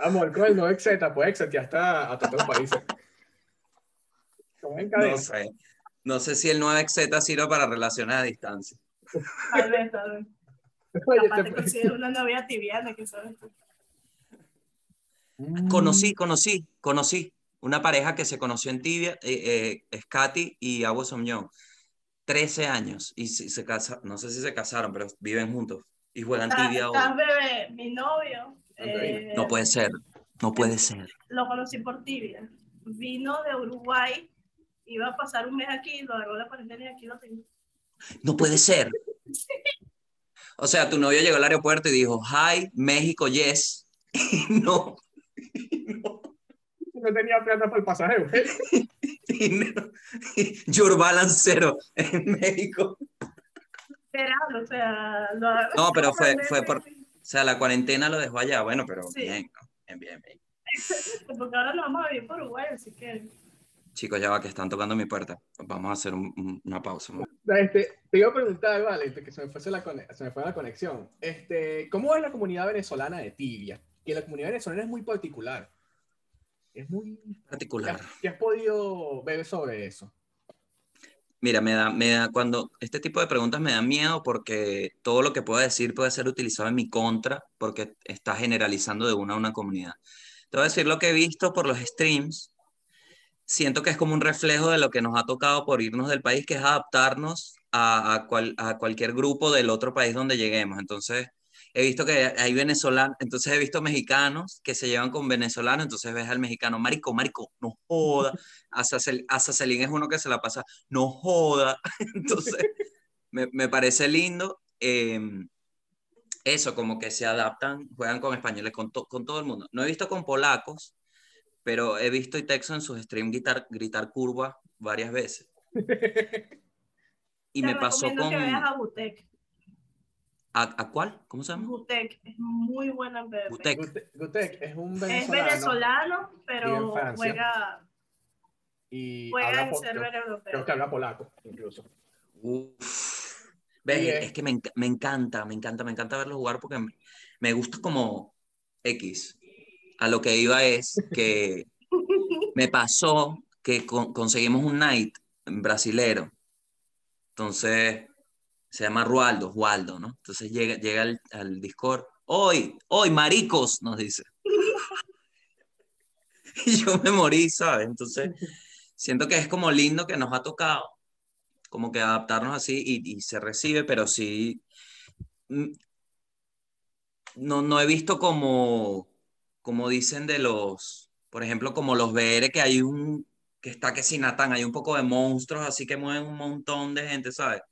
con el no... Amor, con el no Exeta, pues Exet ya está a todos los países. No sé. No sé si el 9Z sirve para relaciones a distancia. Tal vez, tal vez. Oye, Capaz te consigues una novia tibiana que sabes tú. Mm. Conocí, conocí, conocí una pareja que se conoció en Tibia, eh, eh, es Katy y Abu Young. 13 años y si- se casa, no sé si se casaron, pero viven juntos y juegan Tibia. estás bebé, mi novio. Eh, No puede ser, no puede ser. Lo conocí por tibia. Vino de Uruguay, iba a pasar un mes aquí, lo agarró la cuarentena y aquí lo tengo. No puede ser. O sea, tu novio llegó al aeropuerto y dijo, hi, México, yes. Y no, No tenía plata para el pasaje, güey. y no, your balance cero en México. Literal, o sea, lo No, pero fue- fue por- sea, la cuarentena lo dejó allá. Bueno, pero Sí. bien, ¿no? bien, bien, bien. Porque ahora nos vamos a vivir por Uruguay, así que. Chicos, ya va, que están tocando mi puerta. Vamos a hacer un- un- una pausa. Este, te iba a preguntar, vale, antes que se me, fuese la se me fue la conexión. Este, ¿Cómo es la comunidad venezolana de Tibia? Que la comunidad venezolana es muy particular. Es muy... ¿Qué Particular. has, qué has podido ver sobre eso? Mira, me da, me da, cuando este tipo de preguntas me da miedo porque todo lo que pueda decir puede ser utilizado en mi contra porque está generalizando de una a una comunidad. Te voy a decir lo que he visto por los streams. Siento que es como un reflejo de lo que nos ha tocado por irnos del país, que es adaptarnos a, a, cual- a cualquier grupo del otro país donde lleguemos. Entonces, he visto que hay venezolanos, entonces he visto mexicanos que se llevan con venezolanos, entonces ves al mexicano, marico, marico, no joda. Azacel- Azazelín es uno que se la pasa, no joda. Entonces, me, me parece lindo. eh, eso, como que se adaptan, juegan con españoles, con, to- con todo el mundo. No he visto con polacos, pero he visto y Texo en sus streams gritar, gritar curva varias veces. Y te me pasó con... que veas a. ¿A, a cuál? ¿Cómo se llama? Butek es muy buena en PvP. Butek. Gute- Gutek es un Es venezolano venezolano, Vive en pero Francia. juega, y juega habla en server europeo. creo que habla polaco, incluso. Uf. Ves, Y es- es que me, me encanta, me encanta, me encanta verlo jugar porque me, me gusta como X. A lo que iba es que me pasó que con- conseguimos un night brasilero. Entonces, se llama Rualdo, Waldo, ¿no? Entonces llega, llega al, al Discord. Hoy, hoy, maricos, nos dice. Y yo me morí, ¿sabes? Entonces, siento que es como lindo que nos ha tocado como que adaptarnos así y, y se recibe, pero sí, mm, no, no he visto como, como dicen de los, por ejemplo, como los VR, que hay un, que está que sin Natán, hay un poco de monstruos, así que mueven un montón de gente, ¿sabes?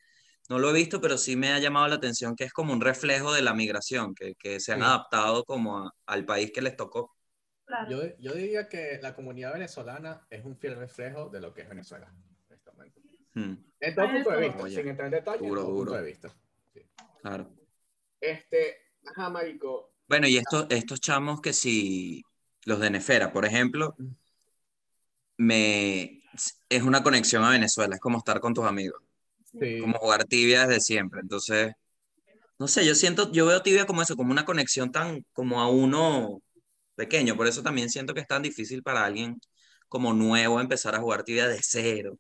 No lo he visto, pero sí me ha llamado la atención que es como un reflejo de la migración, que, que se han Sí. adaptado como a- al país que les tocó. Claro. Yo, yo diría que la comunidad venezolana es un fiel reflejo de lo que es Venezuela. Hmm, En todo Hay punto de vista, Oye, sin entrar en detalle, duro, en todo duro. punto de vista. claro. Este, ajá, marico, Bueno, y estos, estos chamos que si, los de Nefera, por ejemplo, me, es una conexión a Venezuela, es como estar con tus amigos, sí. como jugar tibia desde siempre. Entonces, no sé, yo siento, yo veo tibia como eso, como una conexión tan, como a uno pequeño, por eso también siento que es tan difícil para alguien como nuevo empezar a jugar tibia de cero.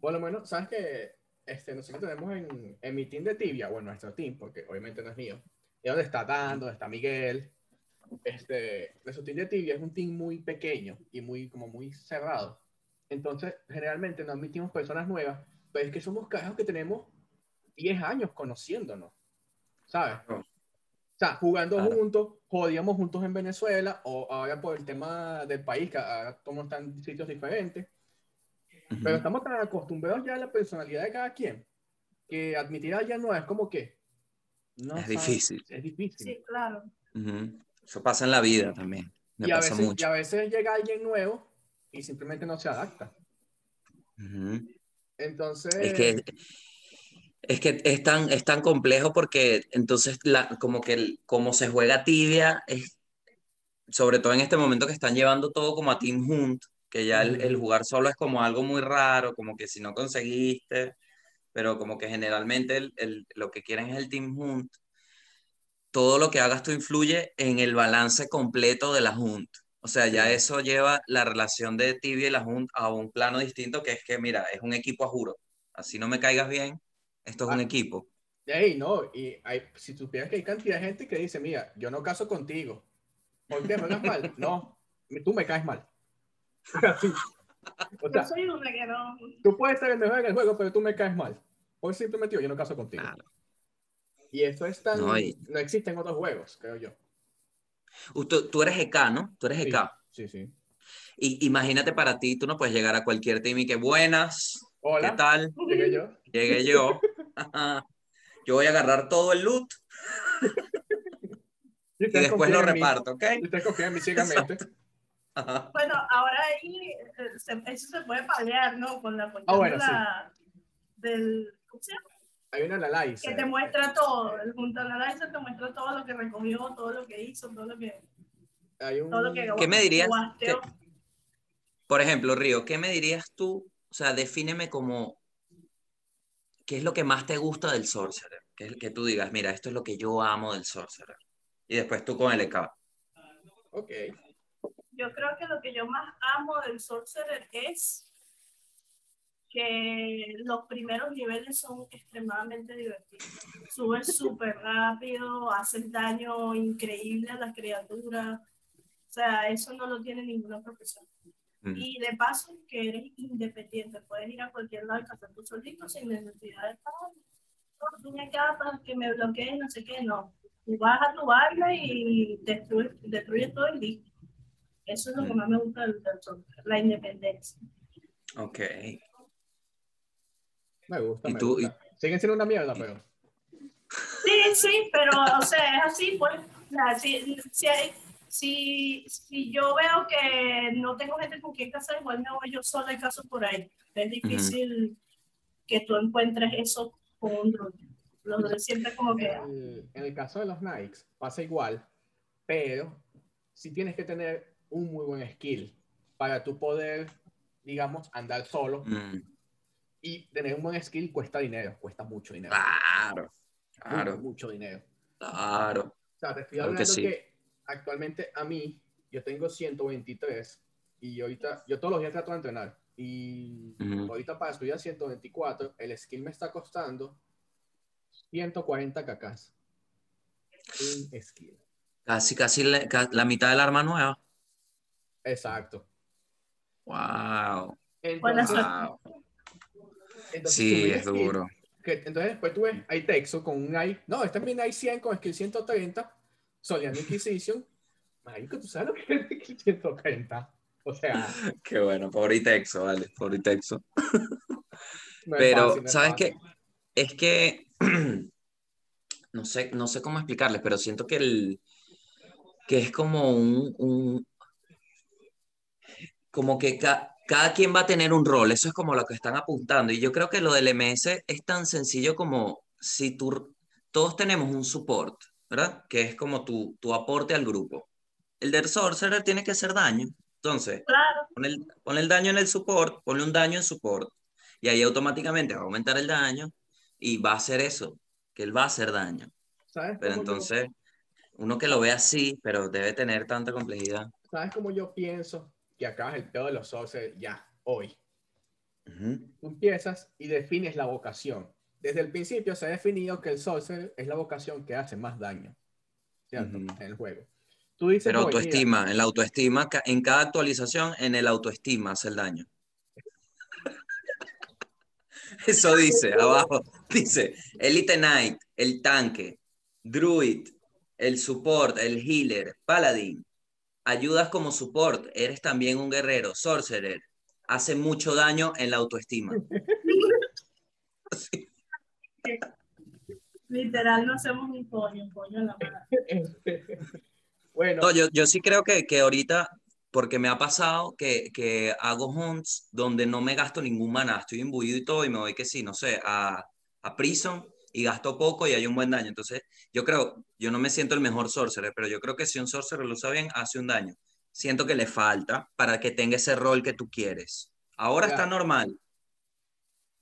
Por lo menos, ¿sabes que este, nosotros tenemos en, en mi team de tibia, bueno, nuestro team, porque obviamente no es mío, es donde está Dan, donde está Miguel. Este, nuestro team de tibia es un team muy pequeño y muy, como muy cerrado. Entonces, generalmente no admitimos personas nuevas, pero es que somos carajos que tenemos 10 años conociéndonos, ¿sabes? Oh. O sea, jugando Claro. juntos, jodíamos juntos en Venezuela, o ahora por el tema del país, que ahora todos están en sitios diferentes, pero estamos tan acostumbrados ya a la personalidad de cada quien que admitir a alguien no es como que. No Es sabes, difícil. Es difícil. Sí, claro. Ujú. Eso pasa en la vida también. Me y, a pasa veces, y mucho. a veces llega alguien nuevo y simplemente no se adapta. Ujú. Entonces. Es que, es que es tan, es tan complejo porque entonces la, como que como se juega tibia, es, sobre todo en este momento que están llevando todo como a Team Hunt, que ya el, jugar solo es como algo muy raro, como que si no conseguiste, pero como que generalmente el, el- lo que quieren es el Team Hunt. Todo lo que hagas tú influye en el balance completo de la Hunt. O sea, ya eso lleva la relación de tibia y la Hunt a un plano distinto, que es que, mira, es un equipo a juro. Así no me caigas bien, esto es un Ah. equipo. de ahí, no. Y hay, si supieras que hay cantidad de gente que dice: Mira, yo no caso contigo. ¿Por qué? ¿Juegas mal? No, tú me caes mal. Así. O Yo sea, soy una que no. tú puedes ser el mejor en el juego, pero tú me caes mal. Por simplemente yo no caso contigo. Claro. Y eso es tan. No, No, y- existe en otros juegos, creo yo. Tú, tú eres EK, ¿no? Tú eres Sí, EK. sí, sí. Y imagínate para ti, tú no puedes llegar a cualquier team y que buenas, ¿qué Hola, tal? llegué yo. Llegué yo. Yo voy a agarrar todo el loot Y, después lo reparto, ¿ok? Y ustedes confían en mí ciegamente. Ajá. Bueno, ahora ahí eh, se- eso se puede paliar, ¿no? Con la cuestión Ah, bueno, de la- del. ¿Cómo se llama? Hay una analyzer. Que te muestra todo. El junto analyzer te muestra todo lo que recogió, todo lo que hizo, todo lo que. Hay un... Todo lo que ¿Qué me dirías? guasteó. Por ejemplo, Río, ¿qué me dirías tú? O sea, defíneme como, ¿qué es lo que más te gusta del Sorcerer? Que, que tú digas, mira, esto es lo que yo amo del Sorcerer. Y después tú con el EK. Ok. Yo creo que lo que yo más amo del Sorcerer es que los primeros niveles son extremadamente divertidos. Subes súper rápido, haces daño increíble a las criaturas. O sea, eso no lo tiene ninguna profesión. Mm. Y de paso, que eres independiente. Puedes ir a cualquier lado y cazar tú solito sin necesidad de estar. No, acá para que me bloqueen, no sé qué. No. Tú vas a tu baile y destruyes, destruyes todo el listo. Eso es lo que Mm. más me gusta del, del la independencia. Ok. Me gusta, ¿Y me tú? gusta. Siguen siendo una mierda, pero... Sí, sí, pero, o sea, es así, pues. O sea, si, si, hay- si, si yo veo que no tengo gente con quien casar, igual me voy yo sola y caso por ahí. Es difícil que tú encuentres eso con un druid. Los druids siempre como que... el- en el caso de los Knights pasa igual, pero sí tienes que tener un muy buen skill para tú poder, digamos, andar solo. Mm, Y tener un buen skill cuesta dinero, cuesta mucho dinero. Claro, claro, mucho dinero. claro. O sea, te estoy Claro que hablando que, sí. actualmente a mí, yo tengo 123 y ahorita, yo todos los días trato de entrenar. Y ahorita para subir a 124, el skill me está costando 140 cacas. Un skill. Casi, casi la, la mitad del arma nueva. Exacto. Wow. Entonces, wow. Entonces Sí, es duro. que- entonces después tú ves, hay Texo con un AI, no, este es mi AI 100 con skill 130, Solian Inquisition. Marico, ¿tú sabes lo que es skill 130? O sea, Qué bueno, pobre Itexo, vale, pobre Itexo. no Pero, fácil, ¿sabes qué? Es que no sé, no sé cómo explicarles, pero siento que el que es como un, un como que ca- cada quien va a tener un rol, eso es como lo que están apuntando. Y yo creo que lo del MS es tan sencillo como si tú, todos tenemos un support, ¿verdad? Que es como tu, tu aporte al grupo. El del sorcerer tiene que hacer daño. Entonces, Claro, pon el, pon el daño en el support, ponle un daño en support. Y ahí automáticamente va a aumentar el daño y va a hacer eso, que él va a hacer daño. ¿Sabes Pero yo- entonces, uno que lo ve así, pero debe tener tanta complejidad. ¿Sabes cómo yo pienso que acabas el pedo de los sorcerers ya, hoy? Ujú. Tú empiezas y defines la vocación. Desde el principio se ha definido que el sorcerer es la vocación que hace más daño, ¿cierto? Ujú. En el juego. Tú dices, Pero "Voy, mira, autoestima, en la autoestima, en cada actualización, en el autoestima hace el daño. Eso dice abajo, dice Elite Knight, el tanque, Druid, el support, el healer, Paladin, ayudas como support, eres también un guerrero, Sorcerer, hace mucho daño en la autoestima. Sí. literal no hacemos un coño, un coño en la mano. bueno, No, yo, yo sí creo que, que ahorita, porque me ha pasado que, que hago hunts donde no me gasto ningún maná, estoy imbuido y todo, y me voy que sí, no sé, a, a Prison y gasto poco y hay un buen daño. Entonces, yo creo, yo no me siento el mejor sorcerer, pero yo creo que si un sorcerer lo usa bien, hace un daño. Siento que le falta para que tenga ese rol que tú quieres. Ahora está Claro. normal.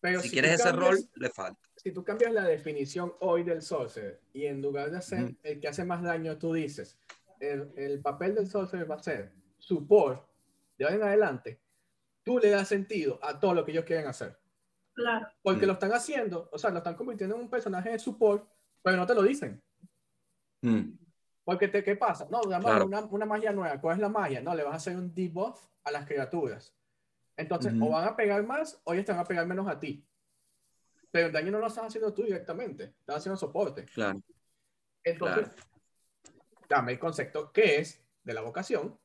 pero si tú quieres ese cambias- rol, le falta. si tú cambias la definición hoy del sorcerer y en lugar de hacer Ujú. el que hace más daño, tú dices, el, el papel del sorcerer va a ser support de ahora en adelante, tú le das sentido a todo lo que ellos quieren hacer. Claro, Porque Mm. lo están haciendo, o sea, lo están convirtiendo en un personaje de support, pero no te lo dicen. Mm, Porque, te, ¿qué pasa? No, además, Claro. una, una magia nueva. ¿Cuál es la magia? No, le vas a hacer un debuff a las criaturas. Entonces, Ujú. o van a pegar más o ellos te van a pegar menos a ti. Pero el daño no lo estás haciendo tú directamente, estás haciendo soporte. claro. Entonces, dame el concepto que es de la vocación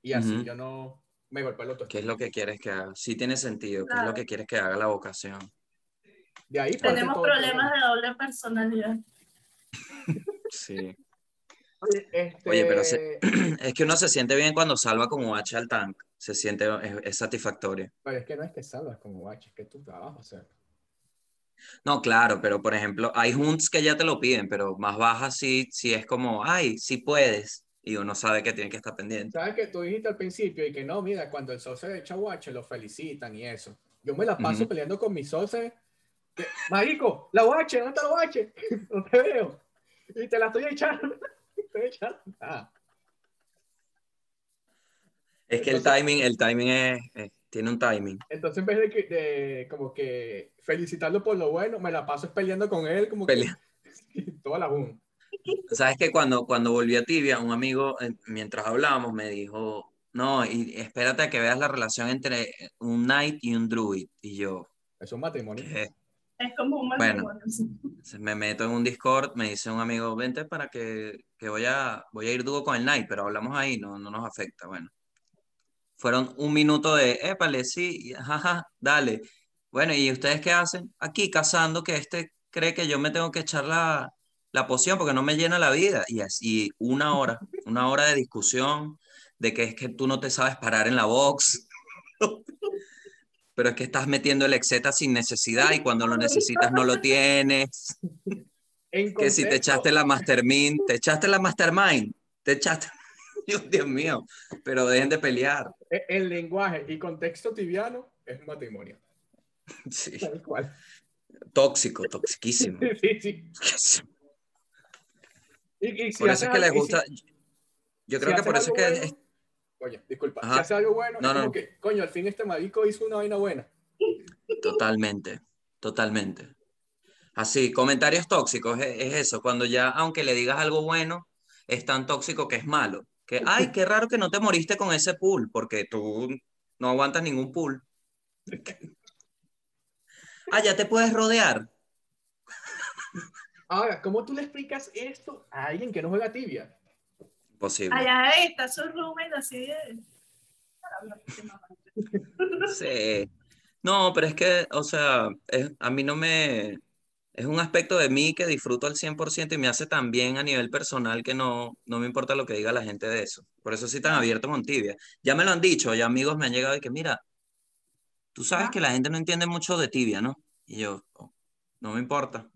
y así Ujú. yo no me el otro. ¿Qué es lo que quieres que haga? Sí tiene sentido. ¿Qué es lo que quieres que haga la vocación? De ahí parte tenemos todo problemas de doble personalidad. Sí. Oye, este, Oye, pero se- Es que uno se siente bien cuando salva con UH al tank. Se siente, es, es satisfactorio. pero es que no es que salgas como bache, es que tu trabajo hacer. No, claro, pero por ejemplo, hay hunts que ya te lo piden, pero más bajas sí, sí es como, ay, sí puedes. Y uno sabe que tiene que estar pendiente. ¿Sabes que tú dijiste al principio y que no, mira, cuando el sorcerer echa guache lo felicitan y eso? Yo me la paso peleando con mi sorcerer. que, Marico, la guache, ¿dónde está la guache? No te veo. Y te la estoy echando. Estoy echando. Ah, Es que el timing, el timing es, es- tiene un timing. entonces, en vez de, que, de como que felicitarlo por lo bueno, me la paso peleando con él como que Pelea. toda la boom. Sabes que cuando, cuando volví a Tibia, un amigo, eh, mientras hablábamos, me dijo, no, y espérate a que veas la relación entre un knight y un druid. Y yo, Es un matrimonio. ¿qué? Es como un Bueno. matrimonio. sí. Entonces me meto en un Discord, me dice un amigo, vente para que, que voy, a, voy a ir dúo con el Knight, pero hablamos ahí, no, no nos afecta. Bueno, fueron un minuto de, épale, sí, jaja, dale. Bueno, ¿y ustedes qué hacen? Aquí cazando que este cree que yo me tengo que echar la, la poción porque no me llena la vida. Y así una hora, una hora de discusión de que es que tú no te sabes parar en la box. Pero es que estás metiendo el exeta sin necesidad y cuando lo necesitas no lo tienes. En Que si te echaste la Mastermind, te echaste la Mastermind, te echaste. Dios, mío, pero dejen de pelear. e- El lenguaje y contexto tibiano es un matrimonio. Sí. Tal cual. Tóxico, toxiquísimo. Sí, sí. Y, y si Por eso es que les gusta. si- Yo si creo que por eso es que. bueno- Oye, disculpa. Ajá. Si hace algo bueno, No, es no. como que, coño, al fin este marico hizo una vaina buena. Totalmente, totalmente. Así, comentarios tóxicos, es, es eso, cuando ya, aunque le digas algo bueno, es tan tóxico que es malo. Que, ay, qué raro que no te moriste con ese pool, porque tú no aguantas ningún pool. Ah, ya te puedes rodear. Ahora, ¿cómo tú le explicas esto a alguien que no juega tibia? Imposible. Allá está su roommate así de... Sí. No, pero es que, o sea, es- a mí no me, es un aspecto de mí que disfruto al 100% y me hace tan bien a nivel personal que no, no me importa lo que diga la gente de eso. Por eso soy tan abierto con tibia. Ya me lo han dicho, ya amigos me han llegado y que, mira, tú sabes Ah. que la gente no entiende mucho de tibia, ¿no? Y yo, "Oh, no me importa.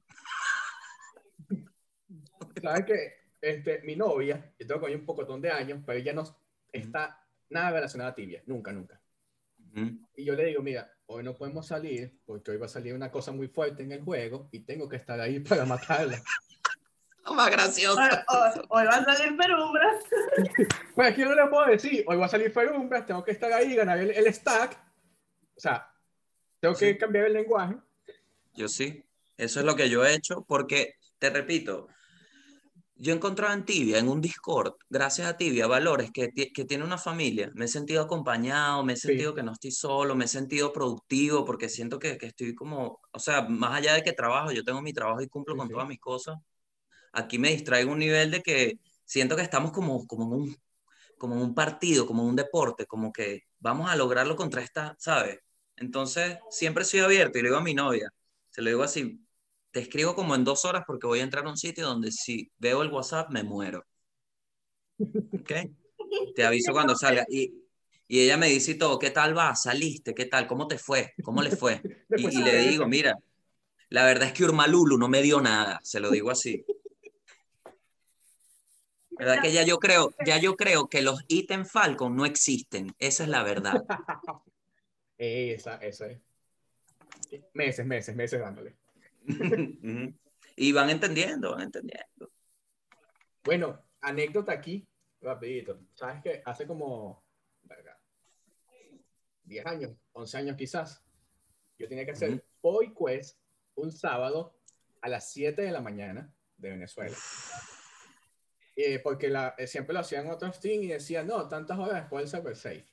¿Sabes que este, mi novia, yo tengo con ella un pocotón de años, pero ella no está nada relacionada a tibia, nunca, nunca. Ujú. Y yo le digo, mira, hoy no podemos salir porque hoy va a salir una cosa muy fuerte en el juego y tengo que estar ahí para matarla. Lo más gracioso. Hoy, hoy- hoy va a salir perumbras. Pues aquí no le puedo decir, hoy va a salir Ferumbras, tengo que estar ahí, ganar el, el stack. O sea, tengo que Sí. cambiar el lenguaje. Yo sí. Eso es lo que yo he hecho porque, te repito, yo he encontrado en Tibia, en un Discord, gracias a Tibia, valores que, que tiene una familia. Me he sentido acompañado, me he Sí. sentido que no estoy solo, me he sentido productivo porque siento que, que estoy como, o sea, más allá de que trabajo, yo tengo mi trabajo y cumplo Sí, con sí. todas mis cosas. Aquí me distraigo un nivel de que siento que estamos como, como en un, como en un partido, como en un deporte, como que vamos a lograrlo contra esta, ¿sabes? Entonces, siempre soy abierto y le digo a mi novia, se lo digo así, te escribo como en dos horas porque voy a entrar a un sitio donde si veo el WhatsApp me muero. ¿Ok? Te aviso cuando salga. Y, y ella me dice todo, ¿qué tal va? ¿Saliste? ¿Qué tal? ¿Cómo te fue? ¿Cómo le fue? Y, le digo, mira, la verdad es que Urmalulu no me dio nada, se lo digo así. ¿Verdad que ya yo creo, ya yo creo que los ítems Falcon no existen? Esa es la verdad. Esa, esa es. Meses, meses, meses dándole. Y van entendiendo, van entendiendo. Bueno, anécdota aquí, rapidito. ¿Sabes que Hace como, verga, 10 años, 11 años quizás, yo tenía que hacer Ujú. Boy Quest un sábado a las 7 de la mañana de Venezuela. Eh, porque la, eh, siempre lo hacían otros team y decían, no, tantas horas después del server safe.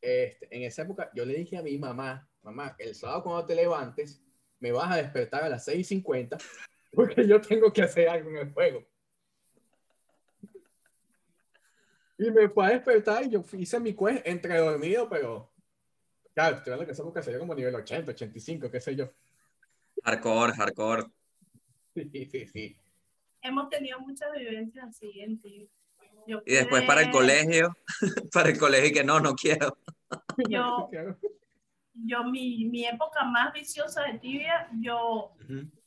Este, en esa época yo le dije a mi mamá, mamá, el sábado cuando te levantes, me vas a despertar a las 6.50 porque yo tengo que hacer algo en el juego. Y me fue a despertar y yo hice mi quest entre dormido, pero claro, estoy hablando que esa época sería como nivel 80, 85, qué sé yo. Hardcore, hardcore. Sí, sí, sí. Hemos tenido muchas vivencias así en ti. Yo Y después para el colegio, para el colegio y que no, no quiero. Yo, yo mi, mi época más viciosa de tibia, yo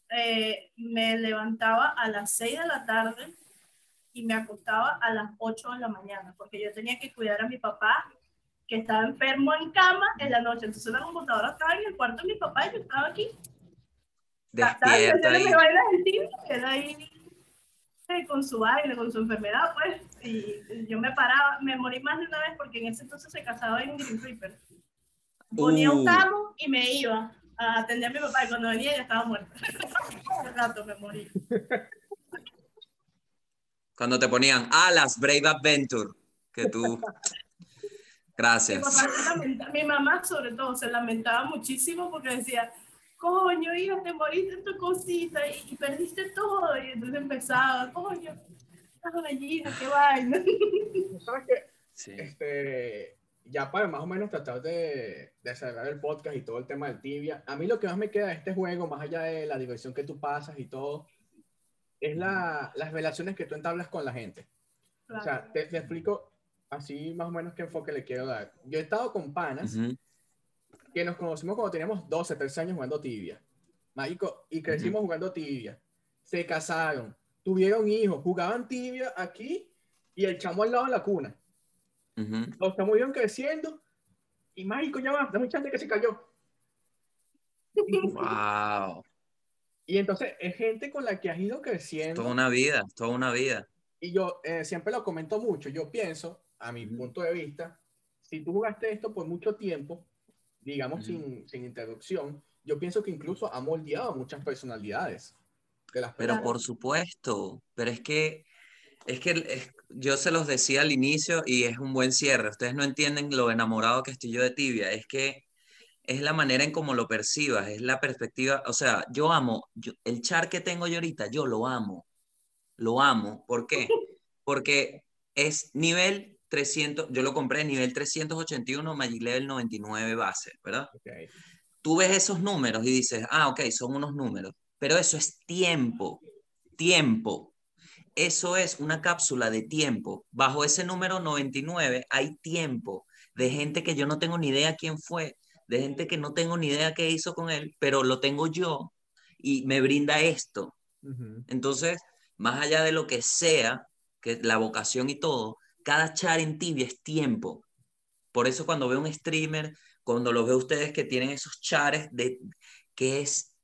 eh, me levantaba a las 6 de la tarde y me acostaba a las 8 de la mañana, porque yo tenía que cuidar a mi papá, que estaba enfermo en cama en la noche. Entonces la computadora estaba en el cuarto de mi papá y yo estaba aquí. Tibia, él ahí eh, con su vaina, con su enfermedad, pues. Y yo me paraba, me morí más de una vez porque en ese entonces se casaba en Green Reaper. Ponía un Uh. cabo y me iba a atender a mi papá y cuando venía ya estaba muerta. Al rato me morí. cuando te ponían Alas Brave Adventure, que tú. Mi, Gracias. papá se lamenta- mi mamá sobre todo se lamentaba muchísimo porque decía, coño, hija, te moriste en tu cosita y, y perdiste todo. Y entonces empezaba, coño, esta gallina, qué vaina. ¿Sabes qué? Sí. este, ya para más o menos tratar de, de cerrar el podcast y todo el tema del tibia, a mí lo que más me queda de este juego, más allá de la diversión que tú pasas y todo, es la, las relaciones que tú entablas con la gente. O sea, te, te explico así más o menos qué enfoque le quiero dar. Yo he estado con panas Ujú. que nos conocimos cuando teníamos 12, 13 años jugando tibia. Marico, y crecimos jugando tibia. Se casaron, tuvieron hijos, jugaban tibia aquí y el chamo al lado de la cuna. Ujú. Los chamos iban creciendo y mágico ya va, dame un chance que se cayó. Wow. Y entonces es gente con la que has ido creciendo. Toda una vida, toda una vida. Y yo eh, siempre lo comento mucho. Yo pienso, a mi punto de vista, si tú jugaste esto por mucho tiempo, digamos Ujú. sin, sin interrupción, yo pienso que incluso ha moldeado muchas personalidades de las Pero personas. por supuesto, pero es que, es que es- yo se los decía al inicio y es un buen cierre. Ustedes no entienden lo enamorado que estoy yo de Tibia. Es que es la manera en cómo lo percibas, es la perspectiva. O sea, yo amo, yo- el char que tengo yo ahorita, yo lo amo. Lo amo. ¿Por qué? Porque es nivel 300, yo lo compré nivel 381, Magic Level 99 base, ¿verdad? Ok. tú ves esos números y dices, ah, ok, son unos números. pero eso es tiempo, tiempo. Eso es una cápsula de tiempo. Bajo ese número 99 hay tiempo de gente que yo no tengo ni idea quién fue, de gente que no tengo ni idea qué hizo con él, pero lo tengo yo y me brinda esto. Entonces, más allá de lo que sea, que la vocación y todo, cada char en tibia es tiempo. Por eso cuando veo un streamer, cuando los veo ustedes que tienen esos chares de que es,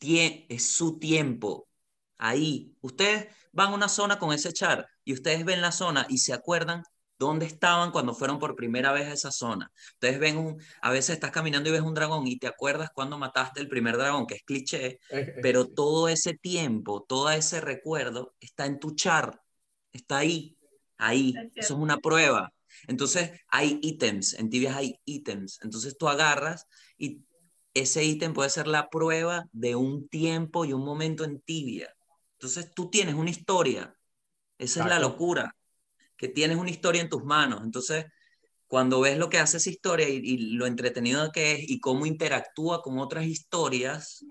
es su tiempo. Ahí, ustedes van a una zona con ese char y ustedes ven la zona y se acuerdan dónde estaban cuando fueron por primera vez a esa zona. Ustedes ven un, a veces estás caminando y ves un dragón y te acuerdas cuando mataste el primer dragón, que es cliché, pero todo ese tiempo, todo ese recuerdo está en tu char, está ahí, ahí. Eso es una prueba. Entonces hay ítems, en tibias hay ítems. Entonces tú agarras y ese ítem puede ser la prueba de un tiempo y un momento en tibia. Entonces tú tienes una historia. Esa es la locura que tienes una historia en tus manos. Entonces, cuando ves lo que hace esa historia y, lo entretenido que es y cómo interactúa con otras historias,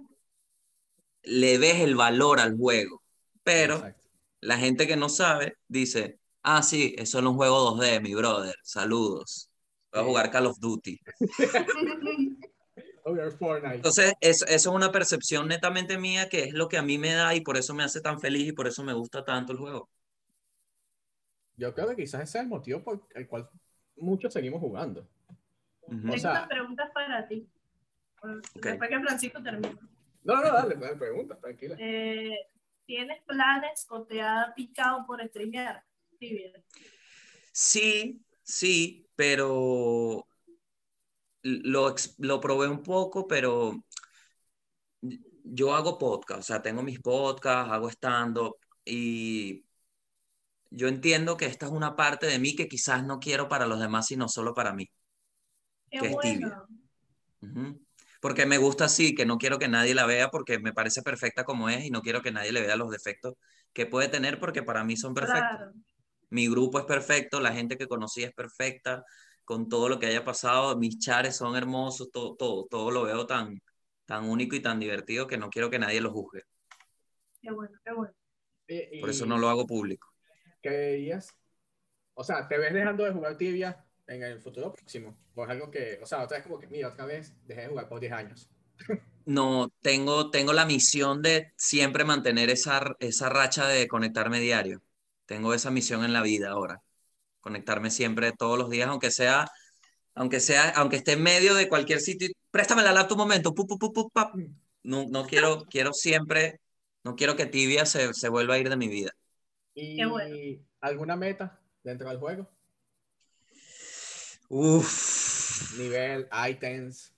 le ves el valor al juego. Pero la gente que no sabe dice, ah, sí, es solo un juego 2D, mi brother, saludos. Voy a jugar Call of Duty. Entonces, eso, es una percepción netamente mía que es lo que a mí me da y por eso me hace tan feliz y por eso me gusta tanto el juego. Yo creo que quizás ese es el motivo por el cual muchos seguimos jugando. Tengo unas preguntas para ti. Después que Francisco termine. No, no, dale, dale preguntas, tranquila. Eh, ¿Tienes planes o te ha picado por streamear? Sí, sí, pero lo, lo probé un poco, pero yo hago podcast, o sea, tengo mis podcasts, hago stand-up y yo entiendo que esta es una parte de mí que quizás no quiero para los demás, sino solo para mí. Qué que bueno. Porque me gusta así, que no quiero que nadie la vea porque me parece perfecta como es y no quiero que nadie le vea los defectos que puede tener porque para mí son perfectos. Mi grupo es perfecto, la gente que conocí es perfecta, con todo lo que haya pasado, mis chares son hermosos, todo, todo, todo lo veo tan, tan único y tan divertido que no quiero que nadie lo juzgue. Qué bueno, qué bueno. Por eso no lo hago público que veías, o sea, te ves dejando de jugar tibia en el futuro próximo, o es algo que, o sea, otra vez como que, mira, otra vez dejé de jugar por 10 años. No, tengo, tengo la misión de siempre mantener esa, esa racha de conectarme diario. Tengo esa misión en la vida ahora. Conectarme siempre todos los días, aunque sea, aunque sea, aunque esté en medio de cualquier sitio. Préstame la laptop un momento. no, no quiero, quiero siempre, no quiero que tibia se, se vuelva a ir de mi vida. ¿Y alguna meta dentro del juego? Uf. Nivel, items.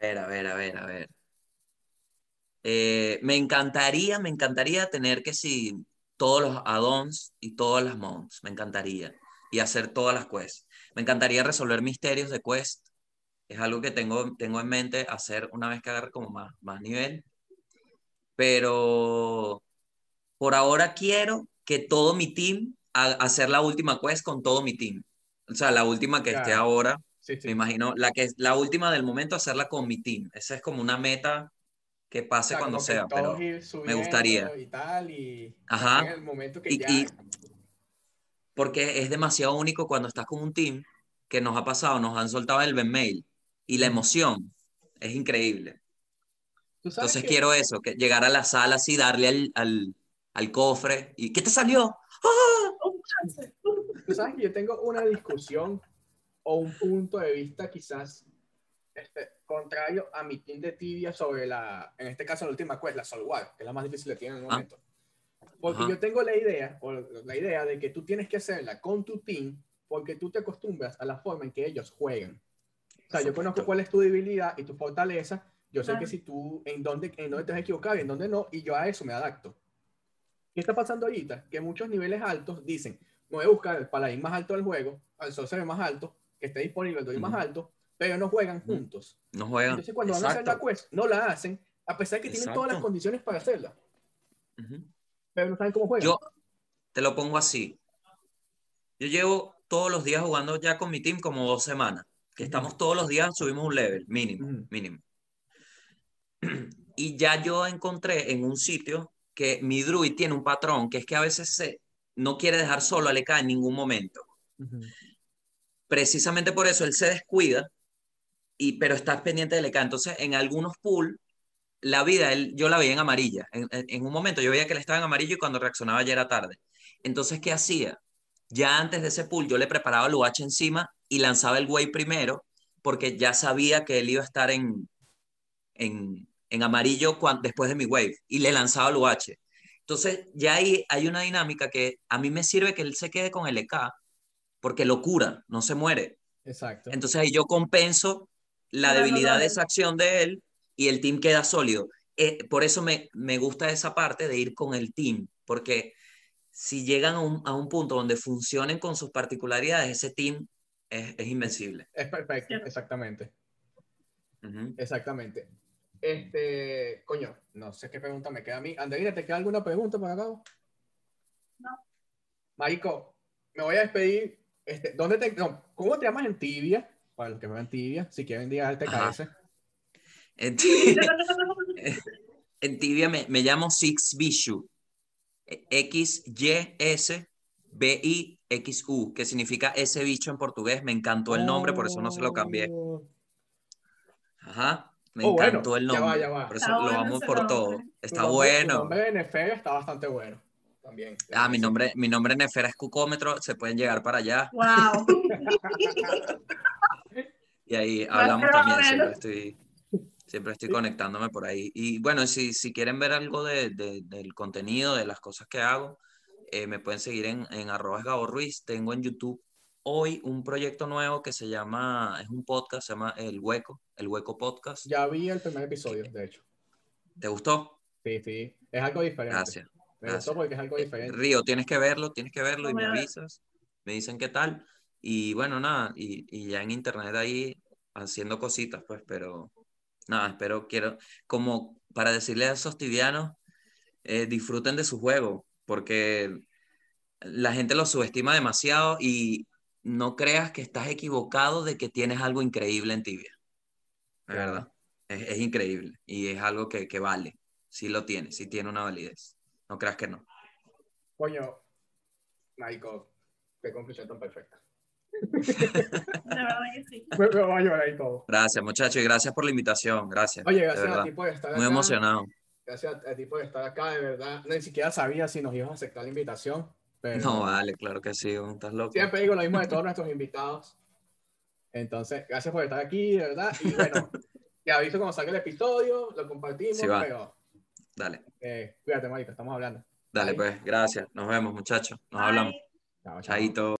A ver, a ver, a ver, a ver. Eh, me encantaría, me encantaría tener que si todos los add-ons y todas las mods, me encantaría. Y hacer todas las quests. Me encantaría resolver misterios de quest. Es algo que tengo, tengo en mente hacer una vez que agarre como más, más nivel. Pero por ahora quiero que todo mi team, hacer la última quest con todo mi team. O sea, la última que esté ahora, me imagino, la, que, la última del momento, hacerla con mi team. Esa es como una meta que pase cuando sea, pero me gustaría. Y tal, y Ajá. el momento que y, porque es demasiado único cuando estás con un team que nos ha pasado, nos han soltado el Ben Mail y la emoción es increíble. Entonces quiero eso, que llegar a la sala así, darle al al cofre y ¿qué te salió? ¡Ah! Tú sabes que yo tengo una discusión o un punto de vista quizás este, contrario a mi team de tibia sobre la, en este caso la última quest, la Solwar, que es la más difícil de tiene en el ah. momento. Porque yo tengo la idea, o la idea de que tú tienes que hacerla con tu team porque tú te acostumbras a la forma en que ellos juegan. O sea, yo conozco cuál es tu debilidad y tu fortaleza. Yo sé que si tú, en dónde, en dónde te has equivocado y en dónde no, y yo a eso me adapto. ¿Qué está pasando ahorita? Que muchos niveles altos dicen, me voy a buscar el paladín más alto del juego, al sorcerer más alto, que esté disponible el más alto, pero no juegan juntos. No juegan. Entonces cuando van a hacer la quest, no la hacen, a pesar de que tienen todas las condiciones para hacerla. Pero no saben cómo juegan. Yo te lo pongo así. Yo llevo todos los días jugando ya con mi team como dos semanas. Que estamos todos los días, subimos un level, mínimo, mínimo. Y ya yo encontré en un sitio que mi Druid tiene un patrón, que es que a veces se, no quiere dejar solo a LK en ningún momento. Precisamente por eso él se descuida, y, pero estás pendiente de LK. Entonces, en algunos pool, la vida, él, yo la veía en amarilla. En, un momento yo veía que él estaba en amarillo y cuando reaccionaba ya era tarde. Entonces, ¿qué hacía? Ya antes de ese pool, yo le preparaba el UH encima y lanzaba el Way primero, porque ya sabía que él iba a estar en, en, en amarillo después de mi wave y le lanzaba el UH. Entonces, ya ahí hay una dinámica que a mí me sirve que él se quede con el EK porque lo cura, no se muere. Exacto. Entonces ahí yo compenso la debilidad de esa acción de él y el team queda sólido. Eh, por eso me, me gusta esa parte de ir con el team, porque si llegan a un, a un punto donde funcionen con sus particularidades, ese team es, es invencible. Es perfecto, exactamente. Exactamente. Este, coño, no sé qué pregunta me queda a mí. Anderina, ¿te queda alguna pregunta por acá? No. Marico, me voy a despedir. Este, ¿dónde te, no, ¿Cómo te llamas en Tibia? Para los que me ven Tibia, si quieren diga el TKS. En, ti- en tibia me, me llamo Six Bishu. X-Y-S-B-I-X-U, que significa ese bicho en portugués. Me encantó el nombre, por eso no se lo cambié. Oh, Ajá, me Oh, bueno, encantó el ya va, nombre. ya va. Por eso Está lo bueno amo ese por nombre. todo. tu Está nombre- bueno. nombre de Nefera está bastante bueno. También. Ah, mi nombre, mi nombre en Nefera es Cucómetro, se pueden llegar para allá Wow. y ahí hablamos también, siempre estoy, siempre estoy conectándome por ahí. Y bueno, si, si quieren ver algo de, de- del contenido, de las cosas que hago, eh, me pueden seguir en, en arroba Gabo Ruiz. Tengo en YouTube hoy un proyecto nuevo que se llama, es un podcast, se llama El Hueco, El Hueco Podcast. Ya vi el primer episodio, de hecho. ¿Te gustó? Sí, sí. Es algo diferente. Gracias. Me gracias. gustó porque es algo Eh, diferente. Río, tienes que verlo, tienes que verlo y Lo me avisas, me dicen qué tal. Y bueno, nada, y, y ya en internet ahí haciendo cositas, pues, pero nada, espero, quiero, como para decirle a esos tibianos, eh, disfruten de su juego, porque la gente lo subestima demasiado y no creas que estás equivocado de que tienes algo increíble en tibia. Claro. verdad, es, es increíble y es algo que, que vale, sí lo tiene, sí tiene una validez. No creas que no. Coño, Marico, qué conclusión tan perfecta. De verdad que sí. Me, me voy a llorar y todo. Gracias, muchachos, y gracias por la invitación. Gracias. Oye, de gracias a ti por estar Muy acá. emocionado. Gracias a ti por estar acá, de verdad. Ni siquiera sabía si nos ibas a aceptar la invitación. Pero No, vale, claro que sí, estás loco. siempre digo lo mismo de todos nuestros invitados. Entonces, gracias por estar aquí, de verdad. Y bueno, te aviso cuando salga el episodio, lo compartimos, Sí, va. pero Dale, eh, cuídate, Marico, estamos hablando. dale, Bye. pues, gracias. Nos vemos, muchachos. Nos Bye. hablamos. Chao, chao. Chaito.